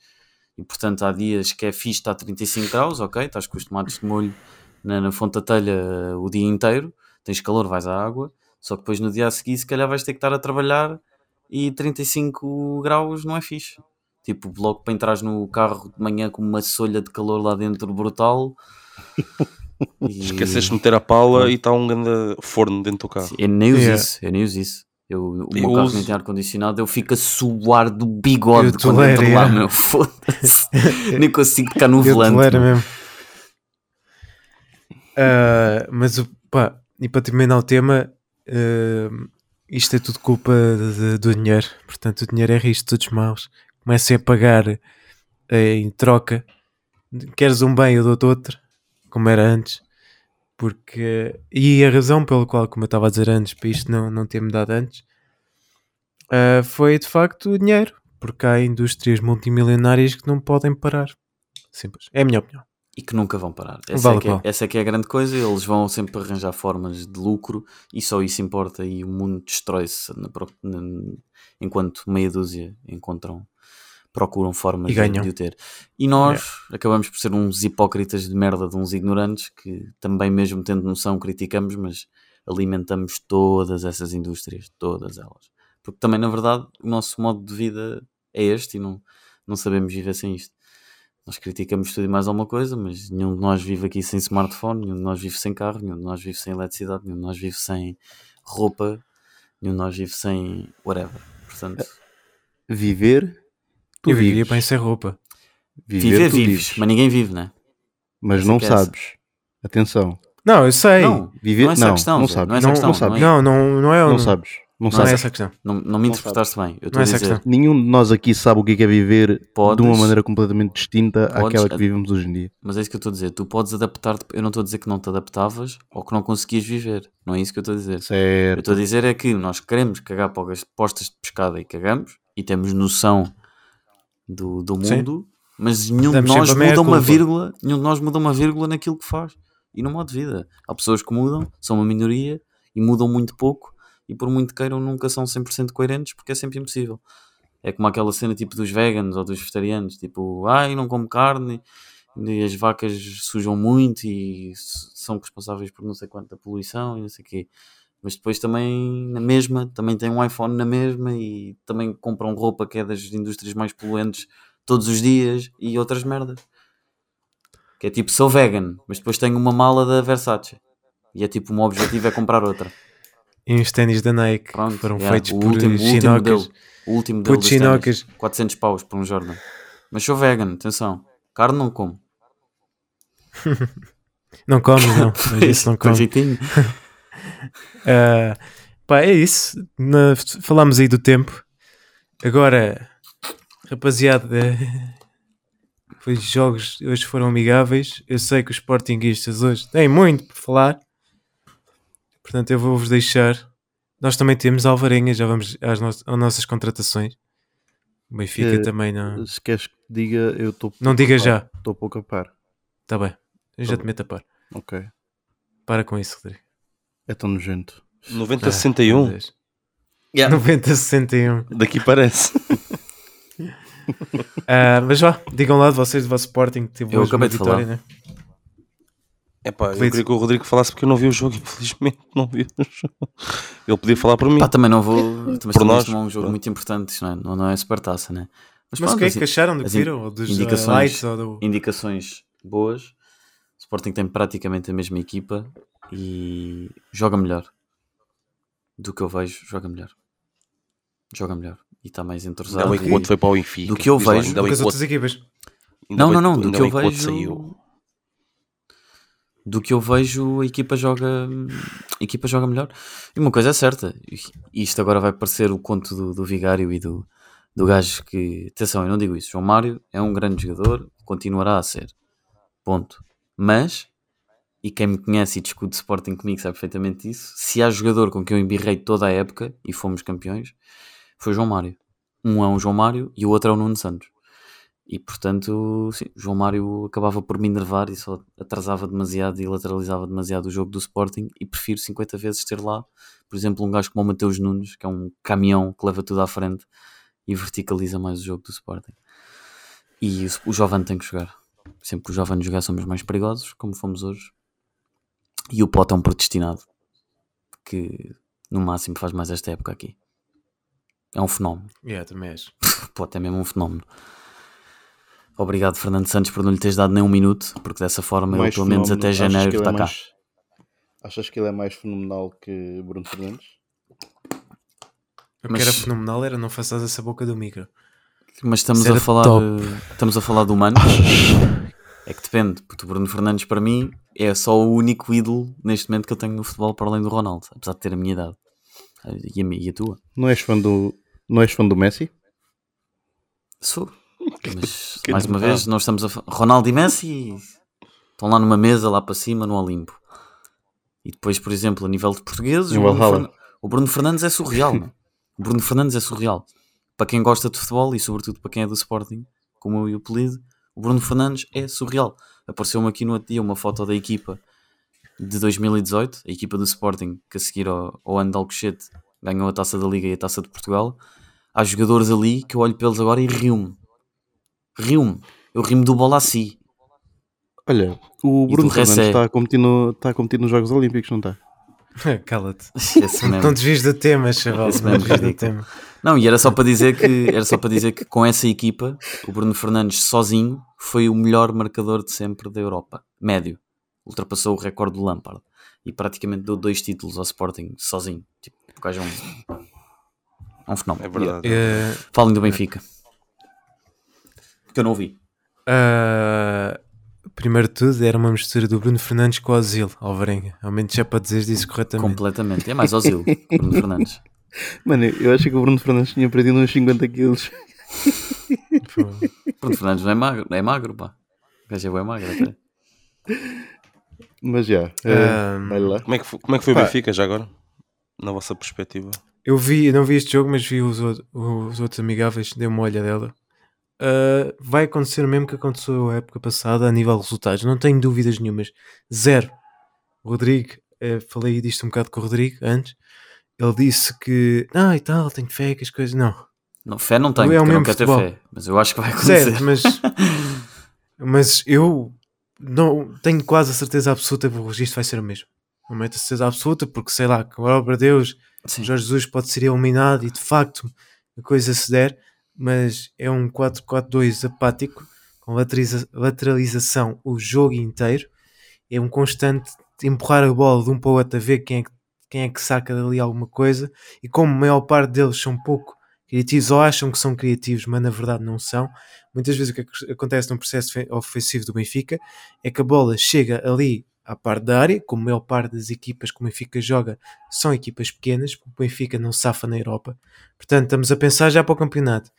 E portanto há dias que é fixe, está a 35 graus, ok, estás com os tomates de molho na, na fonte da telha eh, o dia inteiro, tens calor, vais à água, só que depois no dia a seguir se calhar vais ter que estar a trabalhar e 35 graus não é fixe. Tipo, logo para entrares no carro de manhã com uma solha de calor lá dentro brutal. E- (laughs) Esqueceste de meter a pala e está um grande forno dentro do carro. Sim, Eu nem uso Yeah. isso, eu nem uso isso. Eu, o Eu meu carro uso. nem tem ar-condicionado, eu fico a suar do bigode Eu quando entro lá, yeah. meu. (laughs) Foda-se. (laughs) nem consigo ficar no Eu volante. tolero mesmo. Ah, mas pá, e para terminar o tema, ah, isto é tudo culpa de- do dinheiro. Portanto, o dinheiro é risco, todos maus. Comecem a pagar eh, em troca. Queres um bem, eu dou-te outro, como era antes. Porque, e a razão pela qual, como eu estava a dizer antes, para isto não, não ter mudado antes, ah, foi de facto o dinheiro. Porque há indústrias multimilionárias que não podem parar. Simples. É a minha opinião. E que nunca vão parar. Essa, Vale é que é, essa é que é a grande coisa. Eles vão sempre arranjar formas de lucro e só isso importa. E o mundo destrói-se enquanto meia dúzia encontram, procuram formas de, de o ter. E nós acabamos por ser uns hipócritas de merda, de uns ignorantes que também, mesmo tendo noção, criticamos, mas alimentamos todas essas indústrias, todas elas. Porque também, na verdade, o nosso modo de vida é este e não, não sabemos viver sem isto. Nós criticamos tudo e mais alguma coisa, mas nenhum de nós vive aqui sem smartphone, nenhum de nós vive sem carro, nenhum de nós vive sem eletricidade, nenhum de nós vive sem roupa, nenhum de nós vive sem whatever. Portanto, Viver, tu eu vivia bem sem roupa. Viver, viver tu vives, vives. mas ninguém vive, né? Mas não que é sabes. Atenção. Não, eu sei. Não, Viver, não é essa não, a questão, não sabes. não é Não- questão. não sabes. é- Não, não, não é. Não Não, sabes. Não, não sabes. é essa a questão. Não, não me interpretaste bem. Eu Não a é essa dizer, questão. Nenhum de nós aqui sabe o que é que é viver Podes. de uma maneira completamente distinta Podes. àquela que vivemos hoje em dia. mas é isso que eu estou a dizer. Tu podes adaptar-te. Eu não estou a dizer que não te adaptavas ou que não conseguias viver. Não é isso que eu estou a dizer. Eu Certo. estou a dizer é que nós queremos cagar para as postas de pescada e cagamos e temos noção do, do Sim. mundo, mas nenhum Damos de nós muda uma vírgula, nenhum de nós muda uma vírgula naquilo que faz e no modo de vida. Há pessoas que mudam, são uma minoria e mudam muito pouco e por muito queiram nunca são 100% coerentes porque é sempre impossível. É como aquela cena tipo dos veganos ou dos vegetarianos, tipo, ai, não como carne e as vacas sujam muito e são responsáveis por não sei quanta poluição e não sei o quê. Mas depois também, na mesma, também tem um iPhone na mesma e também compram roupa que é das indústrias mais poluentes todos os dias e outras merdas. Que é tipo, sou vegan, mas depois tenho uma mala da Versace. E é tipo, o meu objetivo é comprar outra. E uns ténis da Nike Pronto, foram yeah, feitos o por último, o último chinocas. O último Putos dos ténis. chinocas. 400 paus por um Jordan. Mas sou vegan, atenção. Carne não como. (laughs) Não comes, não. (laughs) Mas isso não Com comes. (laughs) Ah, pá, é isso. Na- falámos aí do tempo. Agora, rapaziada, (laughs) os jogos hoje foram amigáveis. Eu sei que os Sportinguistas hoje têm muito por falar. Portanto, eu vou-vos deixar. Nós também temos Alvarenga, já vamos às, no- às nossas contratações. O Benfica Eh, também não. Se queres que diga, eu estou Não diga já. Estou pouco a par. Está bem. Eu já Tá te bem. meto a par. Ok. Para com isso, Rodrigo. É tão nojento. 90 Ah, 61. meu Deus. 90 61. Daqui parece. (laughs) Ah, mas vá, digam lá de vocês, do vosso Sporting, que teve Eu acabei uma de vitória, falar. né? Epá, eu queria que o Rodrigo falasse porque eu não vi o jogo, (laughs) infelizmente. Não vi o jogo. Ele podia falar por mim. Pá, também não vou. Também Por nós, um jogo pronto. muito importante. Não é, não, não é supertaça, né? Mas pronto, o que é que acharam do que viram? Ou dos ah, indicações- lights ou do... indicações boas. O Sporting tem praticamente a mesma equipa e joga melhor. Do que eu vejo, joga melhor. Joga melhor. E está mais Ainda entrosado. bem que o outro foi para o Benfica. do que eu Diz vejo- ainda bem que outras equipas. ainda Não, não, não. Do ainda que eu vejo. saiu. Do que eu vejo, a equipa joga, a equipa joga melhor. E uma coisa é certa, isto agora vai parecer o conto do, do Vigário e do, do gajo que. Atenção, eu não digo isso. João Mário é um grande jogador, continuará a ser. Ponto. Mas, e quem me conhece e discute Sporting comigo sabe perfeitamente isso, se há jogador com quem eu embirrei toda a época e fomos campeões, foi João Mário. Um é um João Mário e o outro é o Nuno Santos. E portanto, sim, João Mário acabava por me enervar e só atrasava demasiado e lateralizava demasiado o jogo do Sporting. E prefiro 50 vezes ter lá, por exemplo, um gajo como o Mateus Nunes, que é um caminhão que leva tudo à frente e verticaliza mais o jogo do Sporting. E o, o Jovem tem que jogar. Sempre que o Jovem jogar, somos mais perigosos, como fomos hoje. E o Pote é um predestinado que no máximo faz mais esta época aqui. É um fenómeno. (laughs) Yeah, também és. Pote é mesmo um fenómeno. Obrigado, Fernando Santos, por não lhe teres dado nem um minuto, porque dessa forma ele, Mais pelo menos até janeiro está é cá. mais- Achas que ele é mais fenomenal que Bruno Fernandes? O que era fenomenal era não faças essa boca do micro. Mas estamos a falar top. estamos a falar do Mano. (laughs) É que depende, porque o Bruno Fernandes para mim é só o único ídolo neste momento que eu tenho no futebol para além do Ronaldo, apesar de ter a minha idade. E a, minha- e a tua? Não és fã do, não és fã do Messi? Sou. (laughs) Mas que mais uma vez, nós estamos a Ronaldo e Messi estão lá numa mesa, lá para cima, no Olimpo. E depois, por exemplo, a nível de portugueses, o Bruno. Fernan- o Bruno Fernandes é surreal. (laughs) o Bruno Fernandes é surreal. Para quem gosta de futebol e, sobretudo, para quem é do Sporting, como eu e o Pelido, o Bruno Fernandes é surreal. Apareceu-me aqui no outro dia uma foto da equipa de 2018, a equipa do Sporting, que a seguir ao, ao ano de Alcochete ganhou a taça da Liga e a taça de Portugal. Há jogadores ali que eu olho para eles agora e rio-me. Rio-me. Eu rimo do bola assim. Olha, o Bruno Fernandes é- está a, competir no, está a competir nos Jogos Olímpicos, não está? (laughs) Cala-te. Não desvies do tema, chaval. Esse Não desvies do tema. Não, e era só para dizer que era só para dizer que com essa equipa, o Bruno Fernandes sozinho foi o melhor marcador de sempre da Europa. Médio. Ultrapassou o recorde do Lampard. E praticamente deu dois títulos ao Sporting sozinho. Tipo, gajo é um, é um fenómeno. É verdade. Eh, Falem do Benfica. Que eu não ouvi. ah, primeiro de tudo, era uma mistura do Bruno Fernandes com o Ozil, Alvarenga. Ao menos já para dizer isso corretamente. Completamente. É mais Ozil o Bruno Fernandes. (laughs) Mano, eu acho que o Bruno Fernandes tinha perdido uns 50 quilos. Bruno Fernandes não é magro, é magro, pá. O gajo é bem magro até. Mas já, é, vai lá. Como é que foi, como é que foi o. Benfica já agora? Na vossa perspectiva? Eu vi, eu não vi este jogo, mas vi os, outros- os outros amigáveis, dei uma olha dela. Ah, vai acontecer o mesmo que aconteceu a época passada a nível de resultados, não tenho dúvidas nenhumas. Zero. Rodrigo, eh, falei disto um bocado com o Rodrigo antes. Ele disse que, ah, e tal, tenho fé que as coisas. Não, Não, fé não tenho, É eu não quero ter futebol. fé. Mas eu acho que vai acontecer. certo, mas, (laughs) mas eu não tenho quase a certeza absoluta que o registro vai ser o mesmo. Não meto a certeza absoluta, porque sei lá, que obra de Deus, Sim. Jorge Jesus pode ser eliminado e de facto a coisa se der, mas é um 4-4-2 apático, com lateraliza- lateralização o jogo inteiro. É um constante empurrar a bola de um para o outro a ver quem é, que, quem é que saca dali alguma coisa. E como a maior parte deles são pouco criativos ou acham que são criativos, mas na verdade não são, muitas vezes o que ac- acontece no processo fe- ofensivo do Benfica é que a bola chega ali à parte da área, como a maior parte das equipas que o Benfica joga são equipas pequenas, porque o Benfica não safa na Europa. Portanto, estamos a pensar já para o campeonato.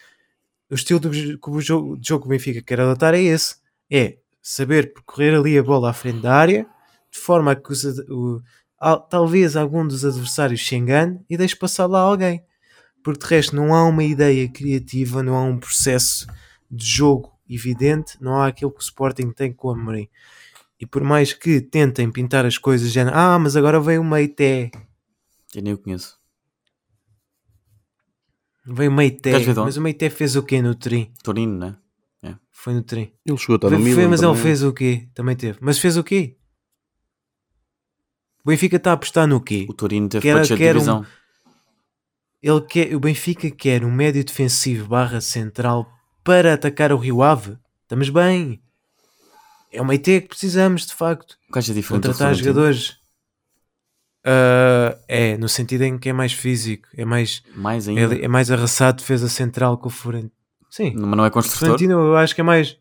O estilo do jogo, jogo que o Benfica quer adotar é esse: é saber percorrer ali a bola à frente da área, de forma a que os o- talvez algum dos adversários se engane e deixe passar lá alguém. Porque de resto não há uma ideia criativa, não há um processo de jogo evidente, não há aquilo que o Sporting tem com o Amorim. E por mais que tentem pintar as coisas, já, ah, mas agora veio o Meité, Eu nem o conheço. veio o Meité, mas o Meité fez o quê no Trim? Torino, né? Foi no Trim. Ele chegou a estar no Foi- foi, Milan mas também. ele fez o quê? Também teve. Mas fez o quê? O Benfica está a apostar no quê? O Torino teve Quer- para descer de quer um- divisão. Ele quer, o Benfica quer um médio defensivo barra central para atacar o Rio Ave. Estamos bem. É uma IT que precisamos, de facto. O é diferente Contratar jogadores. Ah, é, no sentido em que é mais físico, é mais, Mais é, ainda. é mais arrasado defesa central que o Florentino. Sim, Mas não é o construtor. Florentino eu acho que é mais.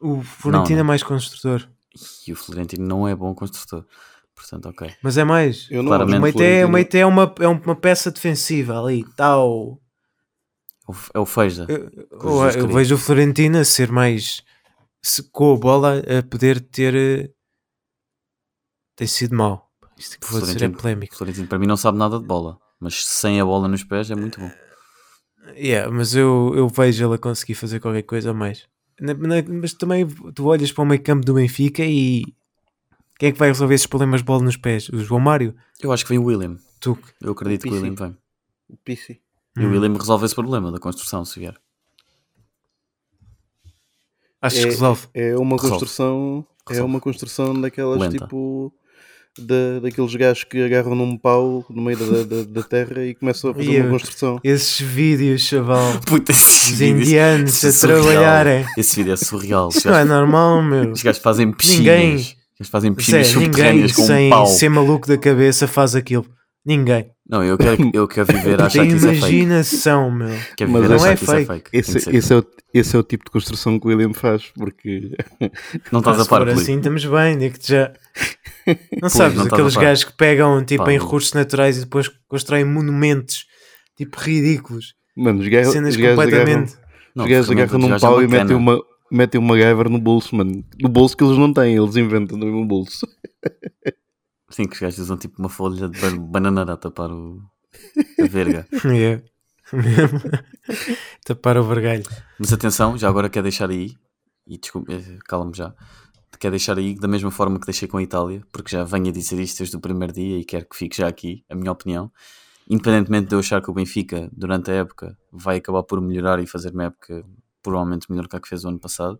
O Florentino não. é mais construtor, E o Florentino não é bom construtor. Portanto, ok. mas é mais. Eu não Claramente. O Meite é, o Meite é, uma, é uma peça defensiva ali, tal. É o Feija. Eu, Com eu- eu vejo o Florentino a ser mais se- com a bola a poder ter eh, tem sido mau. Isto que vou dizer é polémico. O Florentino para mim não sabe nada de bola. Mas sem a bola nos pés é muito bom. Yeah, mas eu, eu vejo ele a conseguir fazer qualquer coisa a mais. Na- na- mas também tu olhas para o meio campo do Benfica e quem é que vai resolver esses problemas de bola nos pés? O João Mário? Eu acho que vem o William. Tu? Eu acredito que o Pissi. William vem. O PC. E o Hum. William resolve esse problema da construção, se vier. Achas que É- resolve? É uma Resolve. construção. É Resolve. uma construção daquelas Lenta. tipo. Da, daqueles gajos que agarram num pau no meio da, da, da terra e começam a fazer E uma eu- construção. Esses vídeos, chaval, (laughs) Puta, esse os indianos a é surreal. trabalharem. esse vídeo é surreal. Isso não é normal, meu. (laughs) os gajos fazem piscinas. Ninguém- Gajos fazem Zé, piscinas ninguém subterrâneas com sem um pau. ser maluco da cabeça faz aquilo. Ninguém. Não, eu quero, (laughs) eu quero viver a achar que isso é fake. imaginação, meu. Quero Mas viver a não achar é que isso é fake. Esse, ser. esse, é o, esse é o tipo de construção que o William faz, porque Não estás a se par, assim, estamos bem, digo-te já. Não Pois, sabes, não aqueles a gajos que pegam tipo, Pá, em recursos naturais e depois constroem monumentos tipo ridículos. mano, os gajos, Cenas os gajos agarram, completamente. Não, os gajos agarram num é pau e metem uma, metem uma gaiver no bolso, mano. No bolso que eles não têm, eles inventam no mesmo bolso. Sim, que os gajos usam tipo uma folha de ban- banana a tapar o... a verga. (laughs) Yeah. (laughs) Tapar o vergalho. Mas atenção, já agora quero deixar aí, e desculpa, eh, calma-me já, quero deixar aí da mesma forma que deixei com a Itália, porque já venho a dizer isto desde o primeiro dia e quero que fique já aqui, a minha opinião. Independentemente de eu achar que o Benfica, durante a época, vai acabar por melhorar e fazer uma época provavelmente melhor que a que fez o ano passado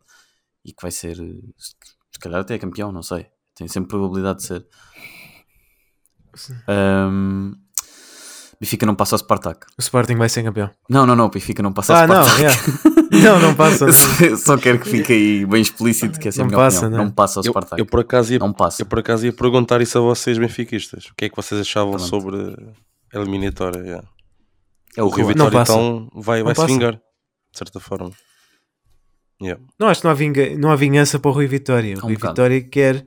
e que vai ser, se calhar até campeão, não sei. Tem sempre probabilidade de ser. Ahm, Benfica não passa ao Spartak. O Sporting vai ser campeão. Não, não, não, Benfica não passa ao Ah, não, Spartak. yeah. (laughs) não, não passa. Não. Só- quero que fique aí bem explícito que essa é a Não minha passa, opinião. não. Não passa ao Eu, Spartak. eu por acaso ia, Não passa. eu por acaso ia perguntar isso a vocês benfiquistas. O que é que vocês achavam Pronto. sobre a eliminatória? yeah. É O o Rio Não Vitória então vai, Não vai se vingar, de certa forma. Yeah. Não acho que não há, vinga... não há vingança para o Rui Vitória. O Há um Rui bocado. Vitória quer.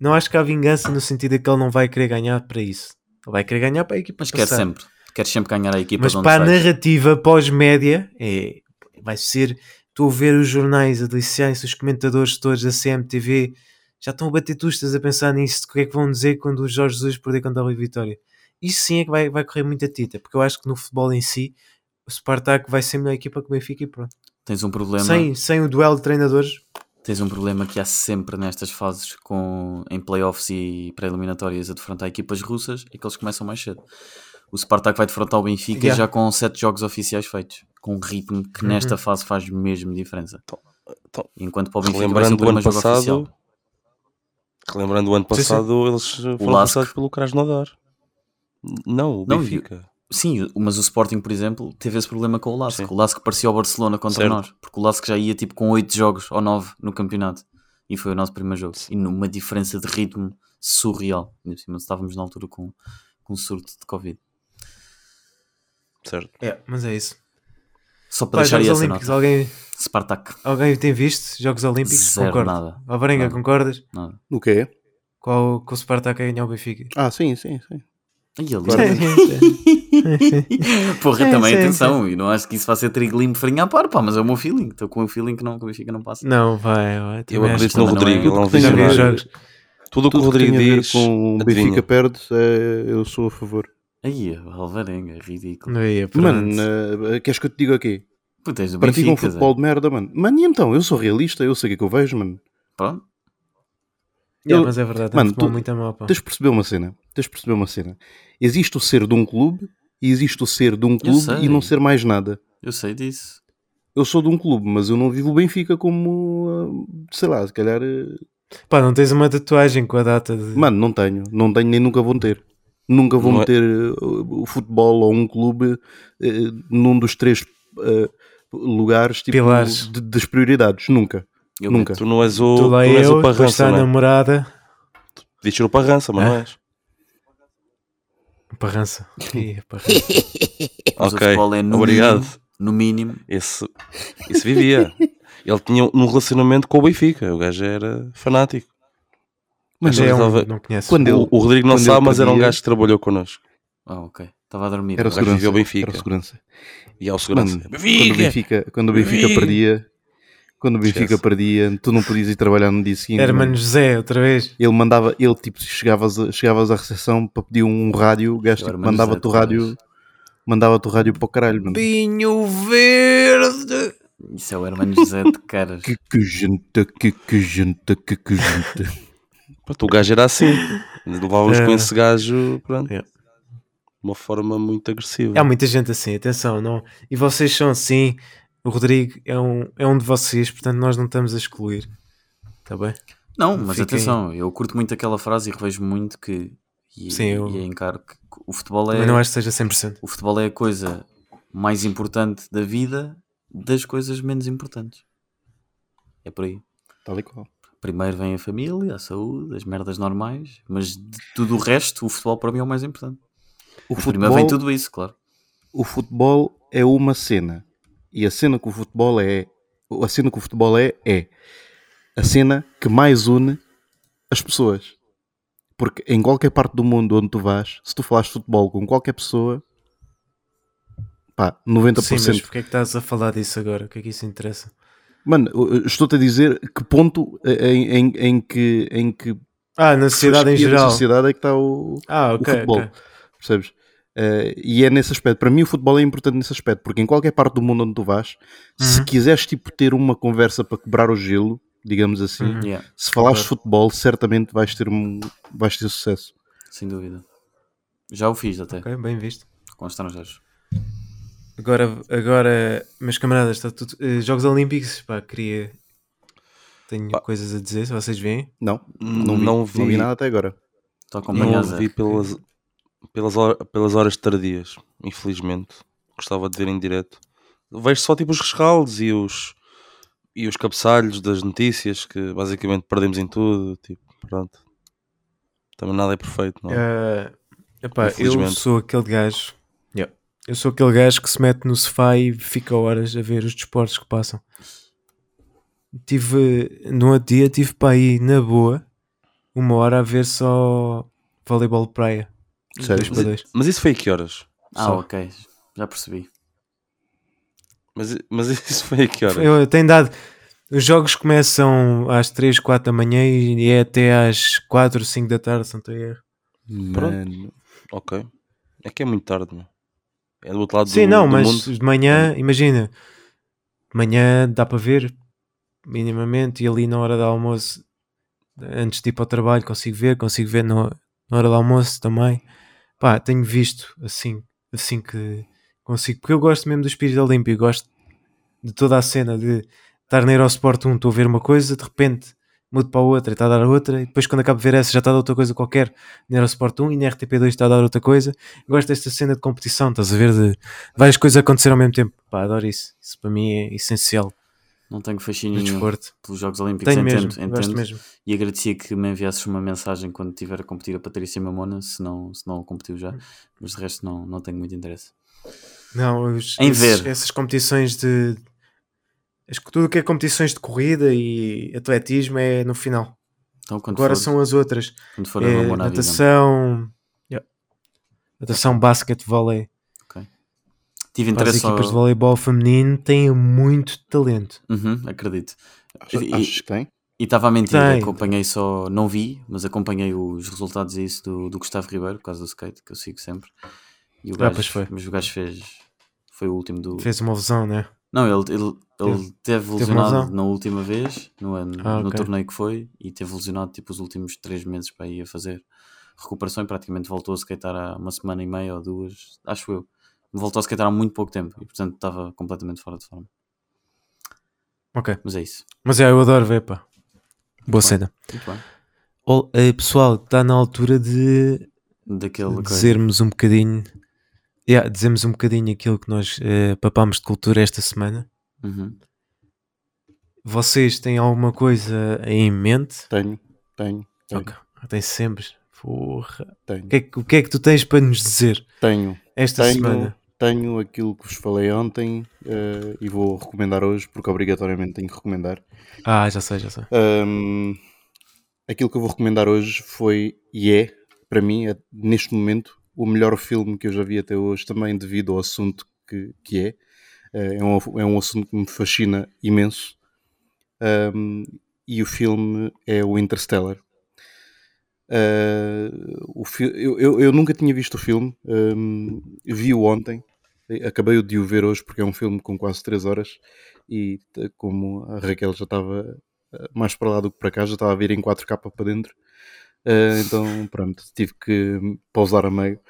Não acho que há vingança no sentido de que ele não vai querer ganhar para isso. Ele vai querer ganhar para a equipa Mas quer passar. sempre. Quer sempre ganhar a equipa Mas para a narrativa pós-média, é, vai ser. Estou a ver os jornais a deliciarem-se, os comentadores todos da CMTV já estão a bater tustas a pensar nisso. O que é que vão dizer quando o Jorge Jesus perder contra o Rui Vitória? Isso sim é que vai, vai correr muita tita, porque eu acho que no futebol em si, o Spartak vai ser a melhor equipa que o Benfica e pronto. Tens um problema. Sem, sem o duelo de treinadores, Tens um problema que há sempre nestas fases com, em playoffs e pré-eliminatórias a defrontar equipas russas é que eles começam mais cedo. O Spartak vai defrontar o Benfica Yeah. já com sete jogos oficiais feitos, com um ritmo que Uhum. nesta fase faz mesmo diferença. então, Enquanto para o Benfica vai ser o Relembrando o primeiro ano jogo oficial. passado, relembrando o ano Sim, sim. passado, eles foram passados pelo Krasnodar. Não, o Não, Benfica. Sim, mas o Sporting, por exemplo, teve esse problema com o Lask. Sim. O Lask parecia o Barcelona contra Certo. nós, porque o Lask já ia tipo com 8 jogos ou 9 no campeonato e foi o nosso primeiro jogo. E numa diferença de ritmo surreal. Ainda por cima, estávamos na altura com, com surto de Covid. Certo. é, mas é isso. Só para Pá, deixar Jogos essa Olímpicos, nota. alguém, Algarve. alguém tem visto Jogos Olímpicos? Zero, Concordo. nada. Alvarenga, Nada. concordas? Nada. O quê? Qual que o Spartak a ganhar o Benfica? Ah, sim, sim, sim. Aí ele. Claro. (laughs) (laughs) Porra, É, também sim, atenção. E não acho que isso vai ser trigo limpo farinha à par, pá, mas é o meu feeling. Estou com o feeling que não, que o Benfica não passa. não, vai, vai. Eu acredito no não Rodrigo, é- é um jogos. Tudo o que o Rodrigo diz, com o. Benfica perde, é, eu sou a favor. Aí, Alvarenga, é ridículo. Não. Mano, eh, queres que eu te diga aqui? Praticam Benfica, futebol Zé. de merda, mano. Mano, e então? Eu sou realista, eu sei o que é que eu vejo, mano. Pronto. Eu- mas é verdade, é Mano, um tu- muito mal, pá. Tens de perceber uma cena. Tens de perceber uma cena. Existe o ser de um clube existe o ser de um clube e não ser mais nada. Eu sei disso. Eu sou de um clube, mas eu não vivo o Benfica como, ah, sei lá, se calhar... eh, Pá, não tens uma tatuagem com a data de. Mano, não tenho. Não tenho nem nunca vou ter. Nunca vou Não é- meter eh, o futebol ou um clube eh, num dos três eh, lugares tipo, Pilares. de- das prioridades. Nunca. Eu Nunca. Tu não és o, tu tu não és eu, o depois está Parrança, a não é? namorada. Diz ser o Parrança, mas É? não és. Parrança. Ih, (laughs) Ok, é no obrigado. mínimo, no mínimo. Esse, esse vivia. Ele tinha um relacionamento com o Benfica. O gajo era fanático. Mas Ele é um, não conheço. Quando ele- o, Rodrigo não quando sabe, mas era um gajo que trabalhou connosco. Ah, ok. Estava a dormir. Era o segurança. vivia o Benfica. Era o segurança. E ao segurança. Mano, quando o Benfica, quando o Benfica. perdia, quando o Benfica perdia, tu não podias ir trabalhar no dia seguinte. Hermano mano. José, outra vez. Ele mandava, ele tipo, chegavas, a- chegavas à recepção para pedir um rádio, o gajo tipo, mandava-te o rádio, mandava-te o rádio para o caralho, mano. Pinho Verde. Isso é o Hermano José de caras. (laughs) Que que gente, que que gente, que que gente. (laughs) Pronto, o gajo era assim. Levávamos com É. esse gajo pronto, É. de uma forma muito agressiva. Há muita gente assim, atenção, não. E vocês são assim. O Rodrigo é um, é um de vocês, portanto nós não estamos a excluir. Está bem? Não, mas Fiquem- atenção, eu curto muito aquela frase e revejo muito que. E, Sim, eu- e encaro que o futebol é. Mas não acho que seja 100%. O futebol é a coisa mais importante da vida das coisas menos importantes. É por aí. Tal e qual. Primeiro vem a família, a saúde, as merdas normais, mas de tudo o resto, o futebol para mim é o mais importante. O Mas primeiro vem futebol, tudo isso, claro. o futebol é uma cena. E a cena que o futebol é, a cena que o futebol é, é a cena que mais une as pessoas. Porque em qualquer parte do mundo onde tu vais, se tu falares de futebol com qualquer pessoa, pá, 90%. Sim, mas porque é que estás a falar disso agora? O que é que isso interessa? Mano, estou-te a dizer que ponto em, em, em que, em que Ah, na sociedade em geral. sociedade é que está o, Ah, o ok. futebol. ok. Percebes? Eh, e é nesse aspecto. Para mim, o futebol é importante nesse aspecto, porque em qualquer parte do mundo onde tu vais, se Uhum. quiseres tipo, ter uma conversa para quebrar o gelo, digamos assim, Uhum. Yeah, se falares de futebol, certamente vais ter, um, vais ter sucesso. sem dúvida. Já o fiz até, Ok, bem visto. com estrangeiros. Agora, agora meus camaradas, está tudo. eh, Jogos Olímpicos, pá, queria. Tenho Pá. coisas a dizer, se vocês veem. Não, Não não vi, não não vi, vi. nada até agora. Estou a Não vi pelas, pelas, pelas horas tardias, infelizmente. Gostava de ver em direto. Vejo só tipo os rescaldos e os, e os cabeçalhos das notícias que basicamente perdemos em tudo. Tipo, pronto. Também nada é perfeito, não é? Ah, epá, eu sou aquele gajo. Yeah. Eu sou aquele gajo que se mete no sofá e fica horas a ver os desportos que passam. Tive no outro dia, tive para aí na boa uma hora a ver só voleibol de praia. Sério? Dois para dois. Mas isso foi a que horas? Ah, Só. ok, já percebi. Mas, mas (laughs) isso foi a que horas? Eu tenho dado. Os jogos começam às 3, 4 da manhã e é até às 4, 5 da tarde, se não erro. Mano, Ok. É que é muito tarde, meu. É do outro lado Sim, do, não, do mas mundo. de manhã, imagina, de manhã dá para ver minimamente e ali na hora do almoço, antes de ir para o trabalho, consigo ver, consigo ver no- na hora do almoço também. Pá, tenho visto assim, assim que consigo, porque eu gosto mesmo do espírito olímpico, gosto de toda a cena de estar na Eurosport 1, estou a ver uma coisa, de repente mudo para outra e está a dar outra, e depois quando acabo de ver essa já está a dar outra coisa qualquer na Eurosport 1 e na RTP2 está a dar outra coisa. Gosto desta cena de competição, estás a ver? De várias coisas acontecer ao mesmo tempo. Pá, adoro isso. Isso para mim é essencial Não tenho fascínio nenhum pelos Jogos Olímpicos, Tenho entendo, mesmo, entendo. mesmo. E agradecia que me enviasses uma mensagem quando estiver a competir a Patrícia Mamona, se não, se não competiu já, mas de resto não, não tenho muito interesse. Não, os- Em esses- ver. essas competições de. Tudo o que é competições de corrida e atletismo é no final. Então Agora for, são as outras. quando for a É, Mamona avisa-me. natação. Yeah. Natação, basquete, vôlei. Tive Para as interesse equipas ao... de voleibol feminino têm muito talento. Uhum, acredito. achas, E- achas que tem? E estava a mentir, Tem. acompanhei só, não vi, mas acompanhei os resultados a isso do, do Gustavo Ribeiro, por causa do skate, que eu sigo sempre. E o Ah, gajo, pois foi. Mas o gajo fez, foi o último do... Fez uma lesão, né? Não, ele, ele, ele teve uma lesionado lesão? na última vez, no, ano, Ah, no ok. torneio que foi, e teve lesionado tipo os últimos três meses para ir a fazer recuperação e praticamente voltou a skatear há uma semana e meia ou duas, acho eu. Voltou a skatear há muito pouco tempo e portanto estava completamente fora de forma. Ok. Mas é isso. Mas é, eu adoro ver, pá. Boa bem. cena. Muito bem. Ol- eh, pessoal, está na altura de Daquele coisa. dizermos um bocadinho. Yeah, dizemos um bocadinho aquilo que nós eh, papámos de cultura esta semana. Uhum. Vocês têm alguma coisa em mente? Tenho, tenho. tenho. Ok. Tem sempre. Porra. Tenho. O que, é que, o que é que tu tens para nos dizer Tenho. esta Tenho, semana? Tenho aquilo que vos falei ontem eh, e vou recomendar hoje, porque obrigatoriamente tenho que recomendar. Ah, já sei, já sei. Um, aquilo que eu vou recomendar hoje foi e é, para mim, é, neste momento, o melhor filme que eu já vi até hoje, também devido ao assunto que, que é. Eh, É um, é um assunto que me fascina imenso. Um, e o filme é o Interstellar. Uh, o eu, eu, eu nunca tinha visto o filme, um, vi-o ontem, acabei de o ver hoje porque é um filme com quase 3 horas e como a Raquel já estava uh, mais para lá do que para cá, já estava a vir em 4K para dentro, uh, então pronto, tive que pausar a meio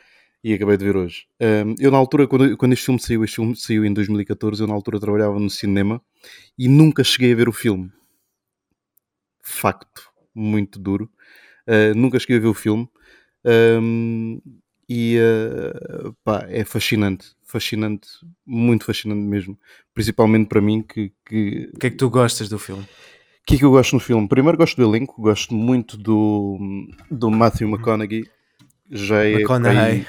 e acabei de ver hoje. Um, eu na altura, quando, quando este filme saiu, este filme saiu em 2014, eu na altura trabalhava no cinema e nunca cheguei a ver o filme. Facto, muito duro. Uh, nunca cheguei a ver o filme. Um, e uh, pá, é fascinante, fascinante, muito fascinante mesmo. Principalmente para mim, que, que O que é que tu gostas do filme? o que é que eu gosto no filme? Primeiro gosto do elenco, gosto muito do, do Matthew McConaughey. Já é, aí,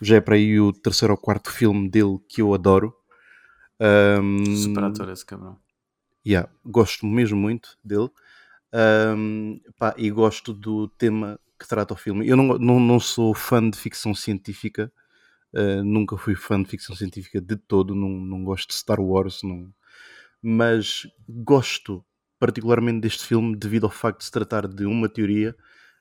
já é para aí o terceiro ou quarto filme dele que eu adoro. Um, Super ator esse cabrão. Yeah, gosto mesmo muito dele. Um, pá, e gosto do tema que trata o filme. Eu não, não, não sou fã de ficção científica, uh, nunca fui fã de ficção científica de todo, não, não gosto de Star Wars, não. mas gosto particularmente deste filme devido ao facto de se tratar de uma teoria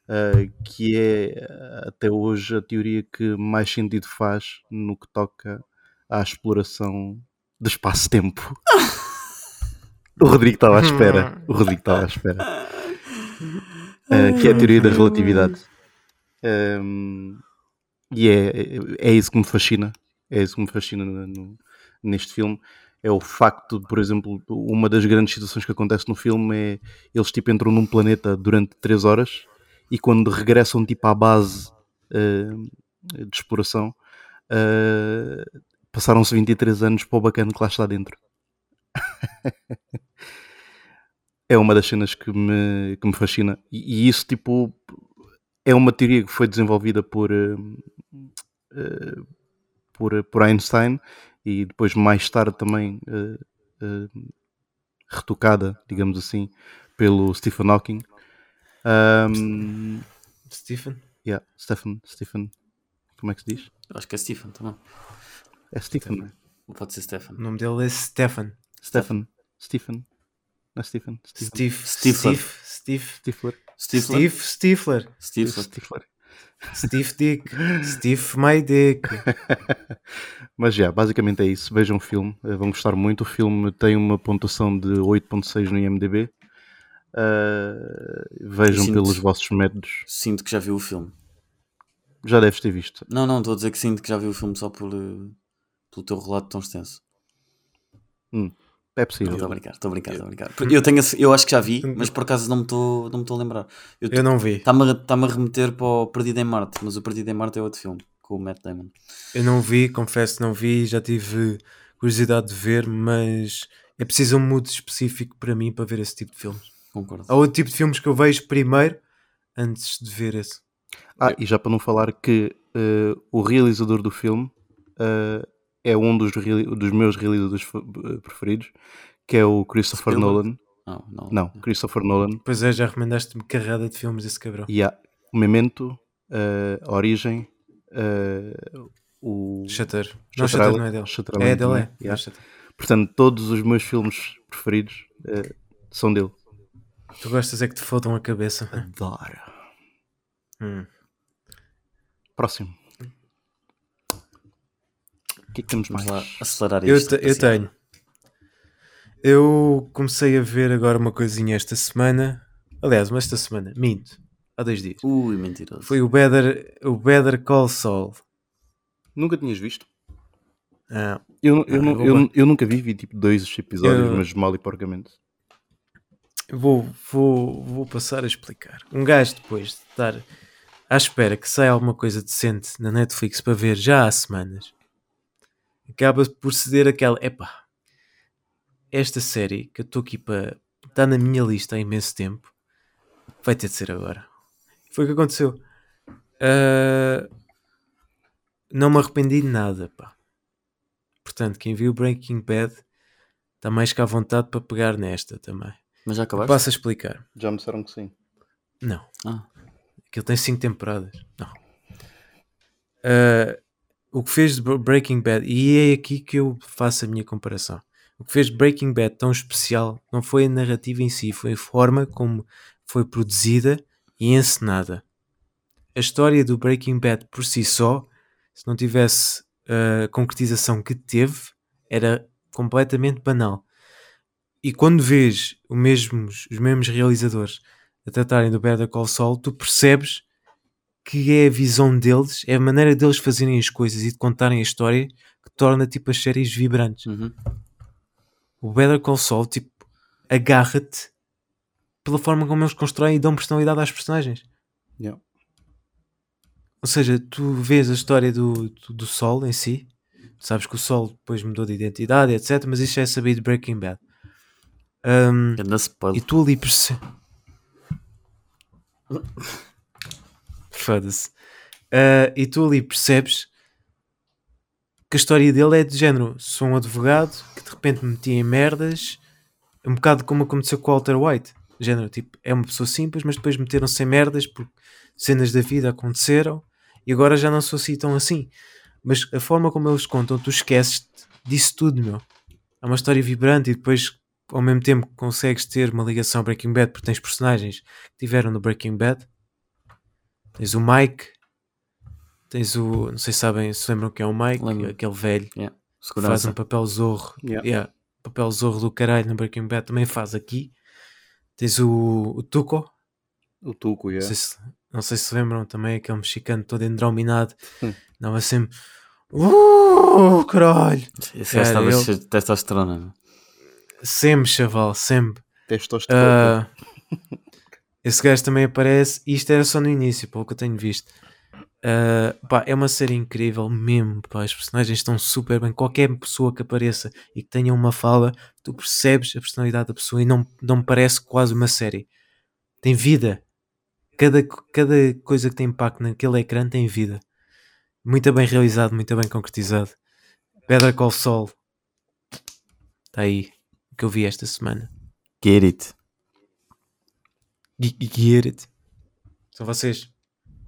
uh, que é até hoje a teoria que mais sentido faz no que toca à exploração do espaço-tempo. (laughs) O Rodrigo estava à espera. O Rodrigo estava à espera. Uh, que é a teoria da relatividade. Um, e é, é isso que me fascina. É isso que me fascina no- no- neste filme. É o facto, de, por exemplo, uma das grandes situações que acontece no filme é eles tipo entram num planeta durante 3 horas e quando regressam tipo à base uh, de exploração uh, passaram-se 23 anos para o bacana que lá está dentro. (laughs) é uma das cenas que me, que me fascina. E, e isso, tipo, é uma teoria que foi desenvolvida por, eh, eh, por, por Einstein e depois, mais tarde, também eh, retocada, digamos assim, pelo Stephen Hawking. Um, Stephen? yeah, Stephen, Stephen, como é que se diz? Acho que é Stephen também. É Stephen, não é? Pode ser Stephen. O nome dele é Stephen. Stephen, Stephen, não é Stephen? Stephen. Steve. Stifler. Steve. Steve. Stifler. Steve Stifler. Stifler. Stifler. Steve Dick. Steve My Dick. (laughs) Mas já, basicamente é isso. Vejam o filme, eh, vão gostar muito. O filme tem uma pontuação de 8.6 no IMDB. Uh, vejam Sinto- pelos vossos métodos. Sinto que já viu o filme. Já deves ter visto. Não, não, estou a dizer que sinto que já viu o filme só por, eh, pelo teu relato tão extenso. É possível. Estou a brincar, estou a brincar, estou a brincar. Eu, tenho, eu acho que já vi, mas por acaso não me estou não me estou a lembrar. Eu Eu não vi. Está-me a, tá-me a remeter para o Perdido em Marte, mas o Perdido em Marte é outro filme, com o Matt Damon. Eu não vi, confesso, não vi. Já tive curiosidade de ver, mas é preciso um mood específico para mim para ver esse tipo de filmes. Concordo. Há outro tipo de filmes que eu vejo primeiro antes de ver esse. Ah, e já para não falar que eh, o realizador do filme eh, é um dos, dos meus realizadores eh, preferidos, que é o Christopher Spielberg? Nolan. Não, não. Não, Christopher Nolan. Pois é, já recomendaste-me carrada de filmes desse cabrão. E há o Memento, a Origem, eh, o Shutter. Não, Shutter não é dele. Shutter É dele, é. yeah. É. Portanto, todos os meus filmes preferidos eh, são dele. Tu gostas é que te fodam a cabeça. Adoro. Hum. Próximo. Que é que temos Vamos mais? lá acelerar Eu, isto. te- eu tenho. Eu comecei a ver agora uma coisinha esta semana. Aliás, mas esta semana, minto. Há dois dias. Ui, mentiroso. Foi o Better, o Better Call Saul. Nunca tinhas visto? Ah, Eu, eu, Ah, eu, ver. eu nunca vi, vi tipo dois episódios, Eu- mas mal e porcamente. vou, vou, vou passar a explicar. Um gajo, depois de estar à espera que saia alguma coisa decente na Netflix para ver já há semanas, acaba por ceder aquela. Epá, esta série que eu estou aqui para. está na minha lista há imenso tempo, vai ter de ser agora. Foi o que aconteceu. Ah, não me arrependi de nada, pá. Portanto, quem viu Breaking Bad está mais que à vontade para pegar nesta também. Mas já acabaste? Passo a explicar. Já me disseram que sim. Não. Ah. Aquilo tem 5 temporadas. Não. Ah, o que fez de Br- Breaking Bad, e é aqui que eu faço a minha comparação. O que fez Breaking Bad tão especial não foi a narrativa em si, foi a forma como foi produzida e encenada. A história do Breaking Bad por si só, se não tivesse a concretização que teve, era completamente banal. E quando vês os mesmos realizadores a tratarem do Better Call Saul, tu percebes que é a visão deles, é a maneira deles fazerem as coisas e de contarem a história que torna tipo as séries vibrantes. Uhum. O Better Call Saul tipo agarra-te pela forma como eles constroem e dão personalidade às personagens. Yeah. Ou seja, tu vês a história do, do, do Sol em si, sabes que o Sol depois mudou de identidade, etc. Mas isso já é sabido de Breaking Bad. Um, e tu ali percebes. (laughs) Foda-se. Ah, e tu ali percebes que a história dele é de género. Sou um advogado que de repente me metia em merdas, um bocado como aconteceu com o Walter White. Género, tipo, é uma pessoa simples, mas depois meteram-se em merdas porque cenas da vida aconteceram e agora já não sou assim tão assim. Mas a forma como eles contam, tu esqueces disso tudo, meu. É uma história vibrante e depois ao mesmo tempo consegues ter uma ligação Breaking Bad porque tens personagens que tiveram no Breaking Bad. Tens o Mike, tens o. Não sei se sabem, se lembram que é o Mike, Lembro. aquele velho que faz um papel zorro. Yeah. Yeah, papel zorro do caralho no Breaking Bad também faz aqui. Tens o, o Tuco, O Tuco, não, yeah. sei se, não sei se lembram também, aquele mexicano todo endrominado. Hum. Dava sempre. Uh, caralho! Esse gajo estava cheio de testosterona. meu. Sempre, chaval, sempre. Testosterona. Ah, (laughs) esse gajo também aparece. E isto era só no início, pelo que eu tenho visto. Ah, pá, é uma série incrível mesmo. Pá, os personagens estão super bem. Qualquer pessoa que apareça e que tenha uma fala, tu percebes a personalidade da pessoa e não, não parece quase uma série. Tem vida. Cada, cada coisa que tem impacto naquele ecrã tem vida. Muito bem realizado, muito bem concretizado. Better Call Saul. Está aí. O que eu vi esta semana. Get it. Ge- Get it. São vocês.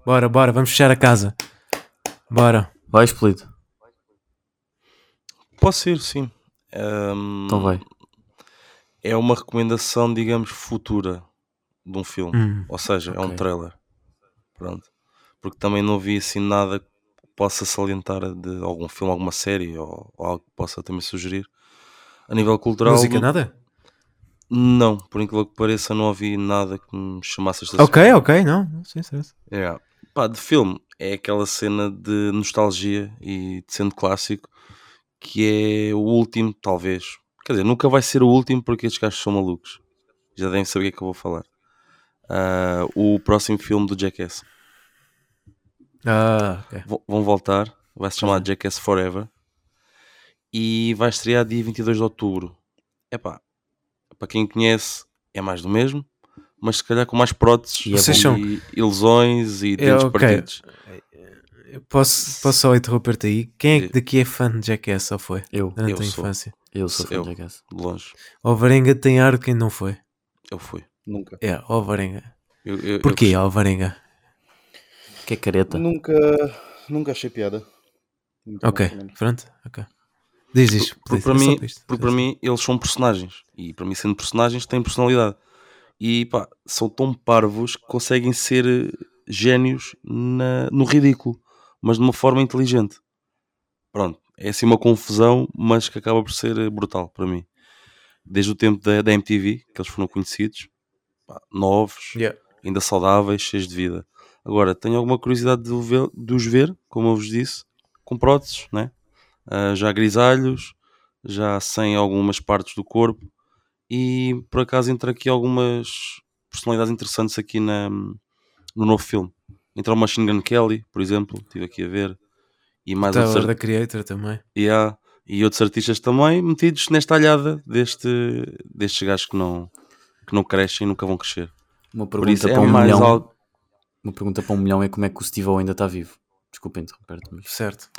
Bora, bora, vamos fechar a casa. Bora. Vai, Expolido. Posso ir, sim. Ahm, Então vai. É uma recomendação, digamos, futura de um filme. Hum. Ou seja, é um trailer. Pronto. Porque também não vi assim nada que possa salientar de algum filme, alguma série ou, ou algo que possa também sugerir. A nível cultural. Música, não- nada? Não, por incrível que pareça, não ouvi nada que me chamasse esta Ok, ok, não. não sim. Yeah. Pá, de filme é aquela cena de nostalgia e de sendo clássico que é o último, talvez. Quer dizer, nunca vai ser o último porque estes gajos são malucos. Já devem saber o que é que eu vou falar. Ah, o próximo filme do Jackass. Ah, ok. V- vão voltar, vai se chamar Jackass Forever e vai estrear dia 22 de outubro. Epá, para quem conhece, é mais do mesmo, mas se calhar com mais próteses E é Vocês e são- ilusões e dentes ok. partidos. Eu Posso, posso só interromper-te aí? Quem é que daqui é fã de Jackass ou foi? Eu. Durante Eu a sou. infância. Eu sou fã Eu. de Jackass. De longe, O Alvarenga tem ar de quem não foi. eu fui. Nunca. É, o Alvarenga. Eu, eu- eu Porquê, gostei. Alvarenga? Que é careta. Nunca, nunca achei piada. Muito Ok, pronto. ok. Diz, diz. Porque diz, para, é só mim, para isto. porque para mim eles são personagens e para mim sendo personagens têm personalidade e pá, são tão parvos que conseguem ser eh, génios na- no ridículo, mas de uma forma inteligente. Pronto, é assim uma confusão, mas que acaba por ser eh, brutal para mim. Desde o tempo da, da MTV, que eles foram conhecidos, pá, novos, Yeah. ainda saudáveis, cheios de vida. Agora, tenho alguma curiosidade de, ver- de os ver, como eu vos disse, com próteses, né? Ah, já grisalhos, já sem algumas partes do corpo e por acaso entra aqui algumas personalidades interessantes aqui na, no novo filme. Entra o Machine Gun Kelly, por exemplo, estive aqui a ver, e mais outros, Tyler ar- da Creator também. e há- e outros artistas também metidos nesta alhada deste, destes gajos que não, que não crescem e nunca vão crescer. Uma pergunta isso é para um mais milhão. algo. uma pergunta para um milhão é como é que o Steve ainda está vivo. Desculpa interromper-te, mas Certo.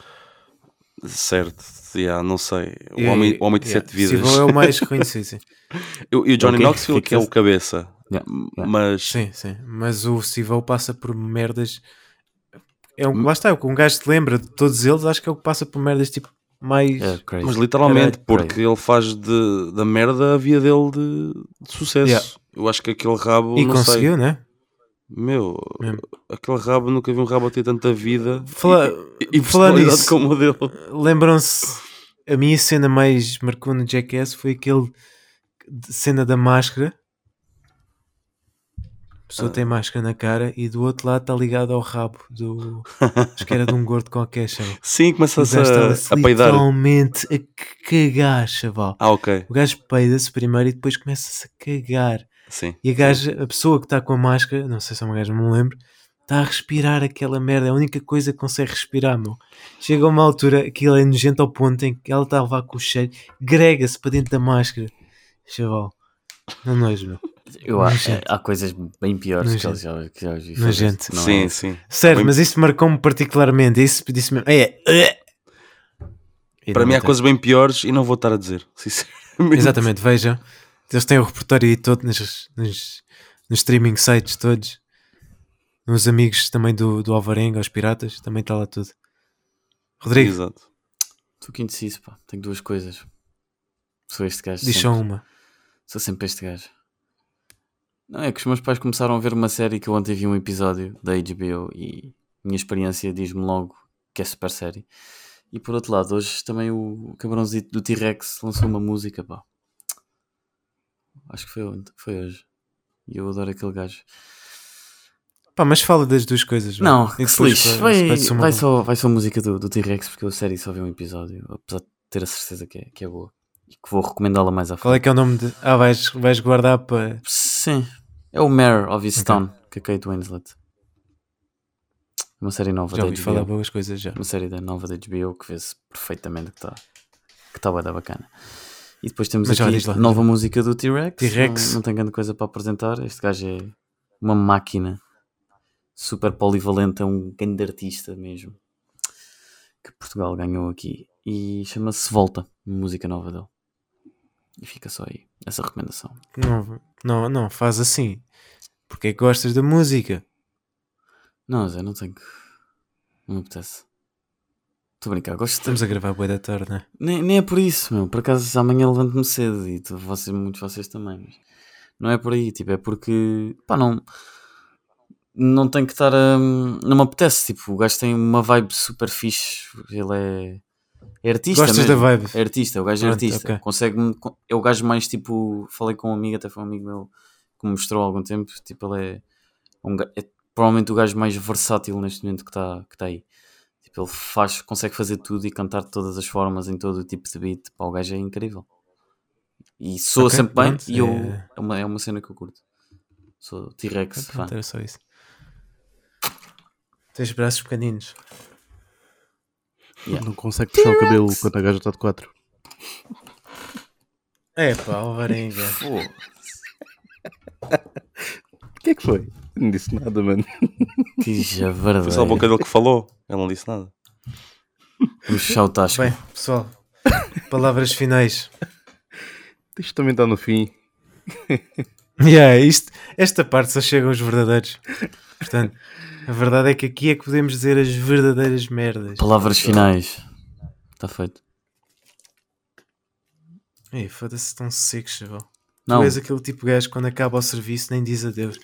Certo, yeah, não sei. O E- homem, o homem de yeah, sete vidas. É o mais (laughs) reconhecido, sim. E o- Johnny Ok, Knoxville, que é o cabeça. Yeah, yeah. Mas Sim, sim. Mas o Steve passa por merdas. É um, lá está, um gajo te lembra de todos eles, acho que é o que passa por merdas tipo mais. é crazy. Mas literalmente, Era- porque ele faz de, da merda a via dele de, de sucesso. Yeah. Eu acho que aquele rabo, e não conseguiu, né? Meu, Mesmo. aquele rabo, nunca vi um rabo a ter tanta vida Fala- e, e nisso. como o dele. Lembram-se. A minha cena mais marcou no Jackass foi aquele cena da máscara. A pessoa Ah. tem máscara na cara e do outro lado está ligado ao rabo do. Acho que era de um gordo qualquer, chaval. Sim, começa-se gajo a, estava a peidar. literalmente a cagar, chaval. Ah, ok. O gajo peida-se primeiro e depois começa-se a cagar. Sim. E a gaja, a pessoa que está com a máscara, não sei se é uma gaja, não me lembro, está a respirar aquela merda. É a única coisa que consegue respirar, meu. Chega a uma altura, aquilo é nojento ao ponto em que ela está a levar com o cheiro, grega-se para dentro da máscara. Chaval, não nojo, meu. Eu acho Nojento. há coisas bem piores que Nojento. já, que já vi. Nojento. Não sim, é? sim. Sério, Bem- mas isso marcou-me particularmente. Isso disse mesmo. É, é. Para mim há coisas bem piores e não vou estar a dizer. (laughs) Sinceramente. Exatamente, vejam. Eles têm o repertório aí todo nos, nos, nos streaming sites todos. Nos amigos também do, do Alvarenga, os piratas, também está lá tudo. Rodrigo, Exato. Estou que indeciso, pá. Tenho duas coisas. Sou este gajo. diz só uma. Sou sempre este gajo. Não, é que os meus pais começaram a ver uma série que eu ontem vi um episódio da HBO e a minha experiência diz-me logo que é super série. E por outro lado, hoje também o cabrãozinho do T-Rex lançou uma música, pá. Acho que foi, foi hoje. E eu adoro aquele gajo. Pá, mas fala das duas coisas. Não, que se lixe. vai- Vai, só, vai só a música do, do T-Rex porque eu a série só vi um episódio, apesar de ter a certeza que é, que é boa. E que vou recomendá-la mais à frente. Qual é que é o nome de. Ah, vais, vais guardar para. Sim, é o Mare of Easttown, que é Kate Winslet. Uma série nova Já da HBO. falar boas coisas já. Uma série da nova da HBO que vê-se perfeitamente que está que tá bué da bacana. E depois temos Mas aqui lá. nova música do T-Rex. T-Rex. Não, não tem grande coisa para apresentar. Este gajo é uma máquina super polivalente, é um grande artista mesmo. Que Portugal ganhou aqui. E chama-se Volta, música nova dele. E fica só aí, essa recomendação. Não, não, não, faz assim. Porque é que gostas da música? Não, Zé, não tenho. Não me apetece. Estou a brincar, gosto de. Estamos a gravar boa da tarde, né? Nem, nem é por isso, meu. Por acaso amanhã levanto-me cedo e vocês, muitos de vocês também. Mas não é por aí, tipo, é porque. Pá, não. Não tem que estar a. Não me apetece, tipo, o gajo tem uma vibe super fixe. Ele é. É artista Gostas mesmo. da vibe? É artista, o gajo é artista. ok. Consegue É o gajo mais tipo. Falei com um amigo, até foi um amigo meu que me mostrou há algum tempo. Tipo, ele é. Um, é provavelmente o gajo mais versátil neste momento que está que tá aí. Tipo, ele faz, consegue fazer tudo e cantar de todas as formas em todo o tipo de beat. Pá, o gajo é incrível. E soa Ok, sempre bem pronto, e eu, é- é... uma, é uma cena que eu curto. Sou T-Rex fã. Pronto, era só isso. Tens braços pequeninos. Yeah. Não consegue puxar o cabelo quando a gaja está de 4. É pá, Alvarenga. O que é que foi? Não disse nada, mano. Que Foi javardeira. só a boca dele que falou. Ele não disse nada. Fechar o tasco. Bem, pessoal, palavras finais. Isto também está no fim. Yeah, isto, esta parte só chegam os verdadeiros. Portanto, a verdade é que aqui é que podemos dizer as verdadeiras merdas. Palavras finais. Está feito. Ei, foda-se, tão secos, chaval. Não, Tu és aquele tipo de gajo quando acaba o serviço nem diz adeus.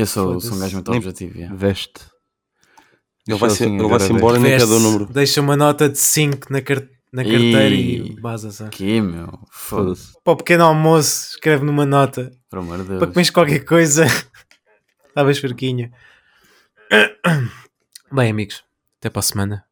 Eu sou, sou um gajo muito Nem- objetivo. yeah. Veste. Ele vai-se assim, agora embora e nem quer Veste, dar o número. Deixa uma nota de 5 na, car- na carteira e, E- basas. ah. Que meu? Foda-se. Para o pequeno almoço, escreve numa nota. Por amor de Deus. Para comeres qualquer coisa. (laughs) Estavas fraquinho. (coughs) Bem, amigos, até para a semana.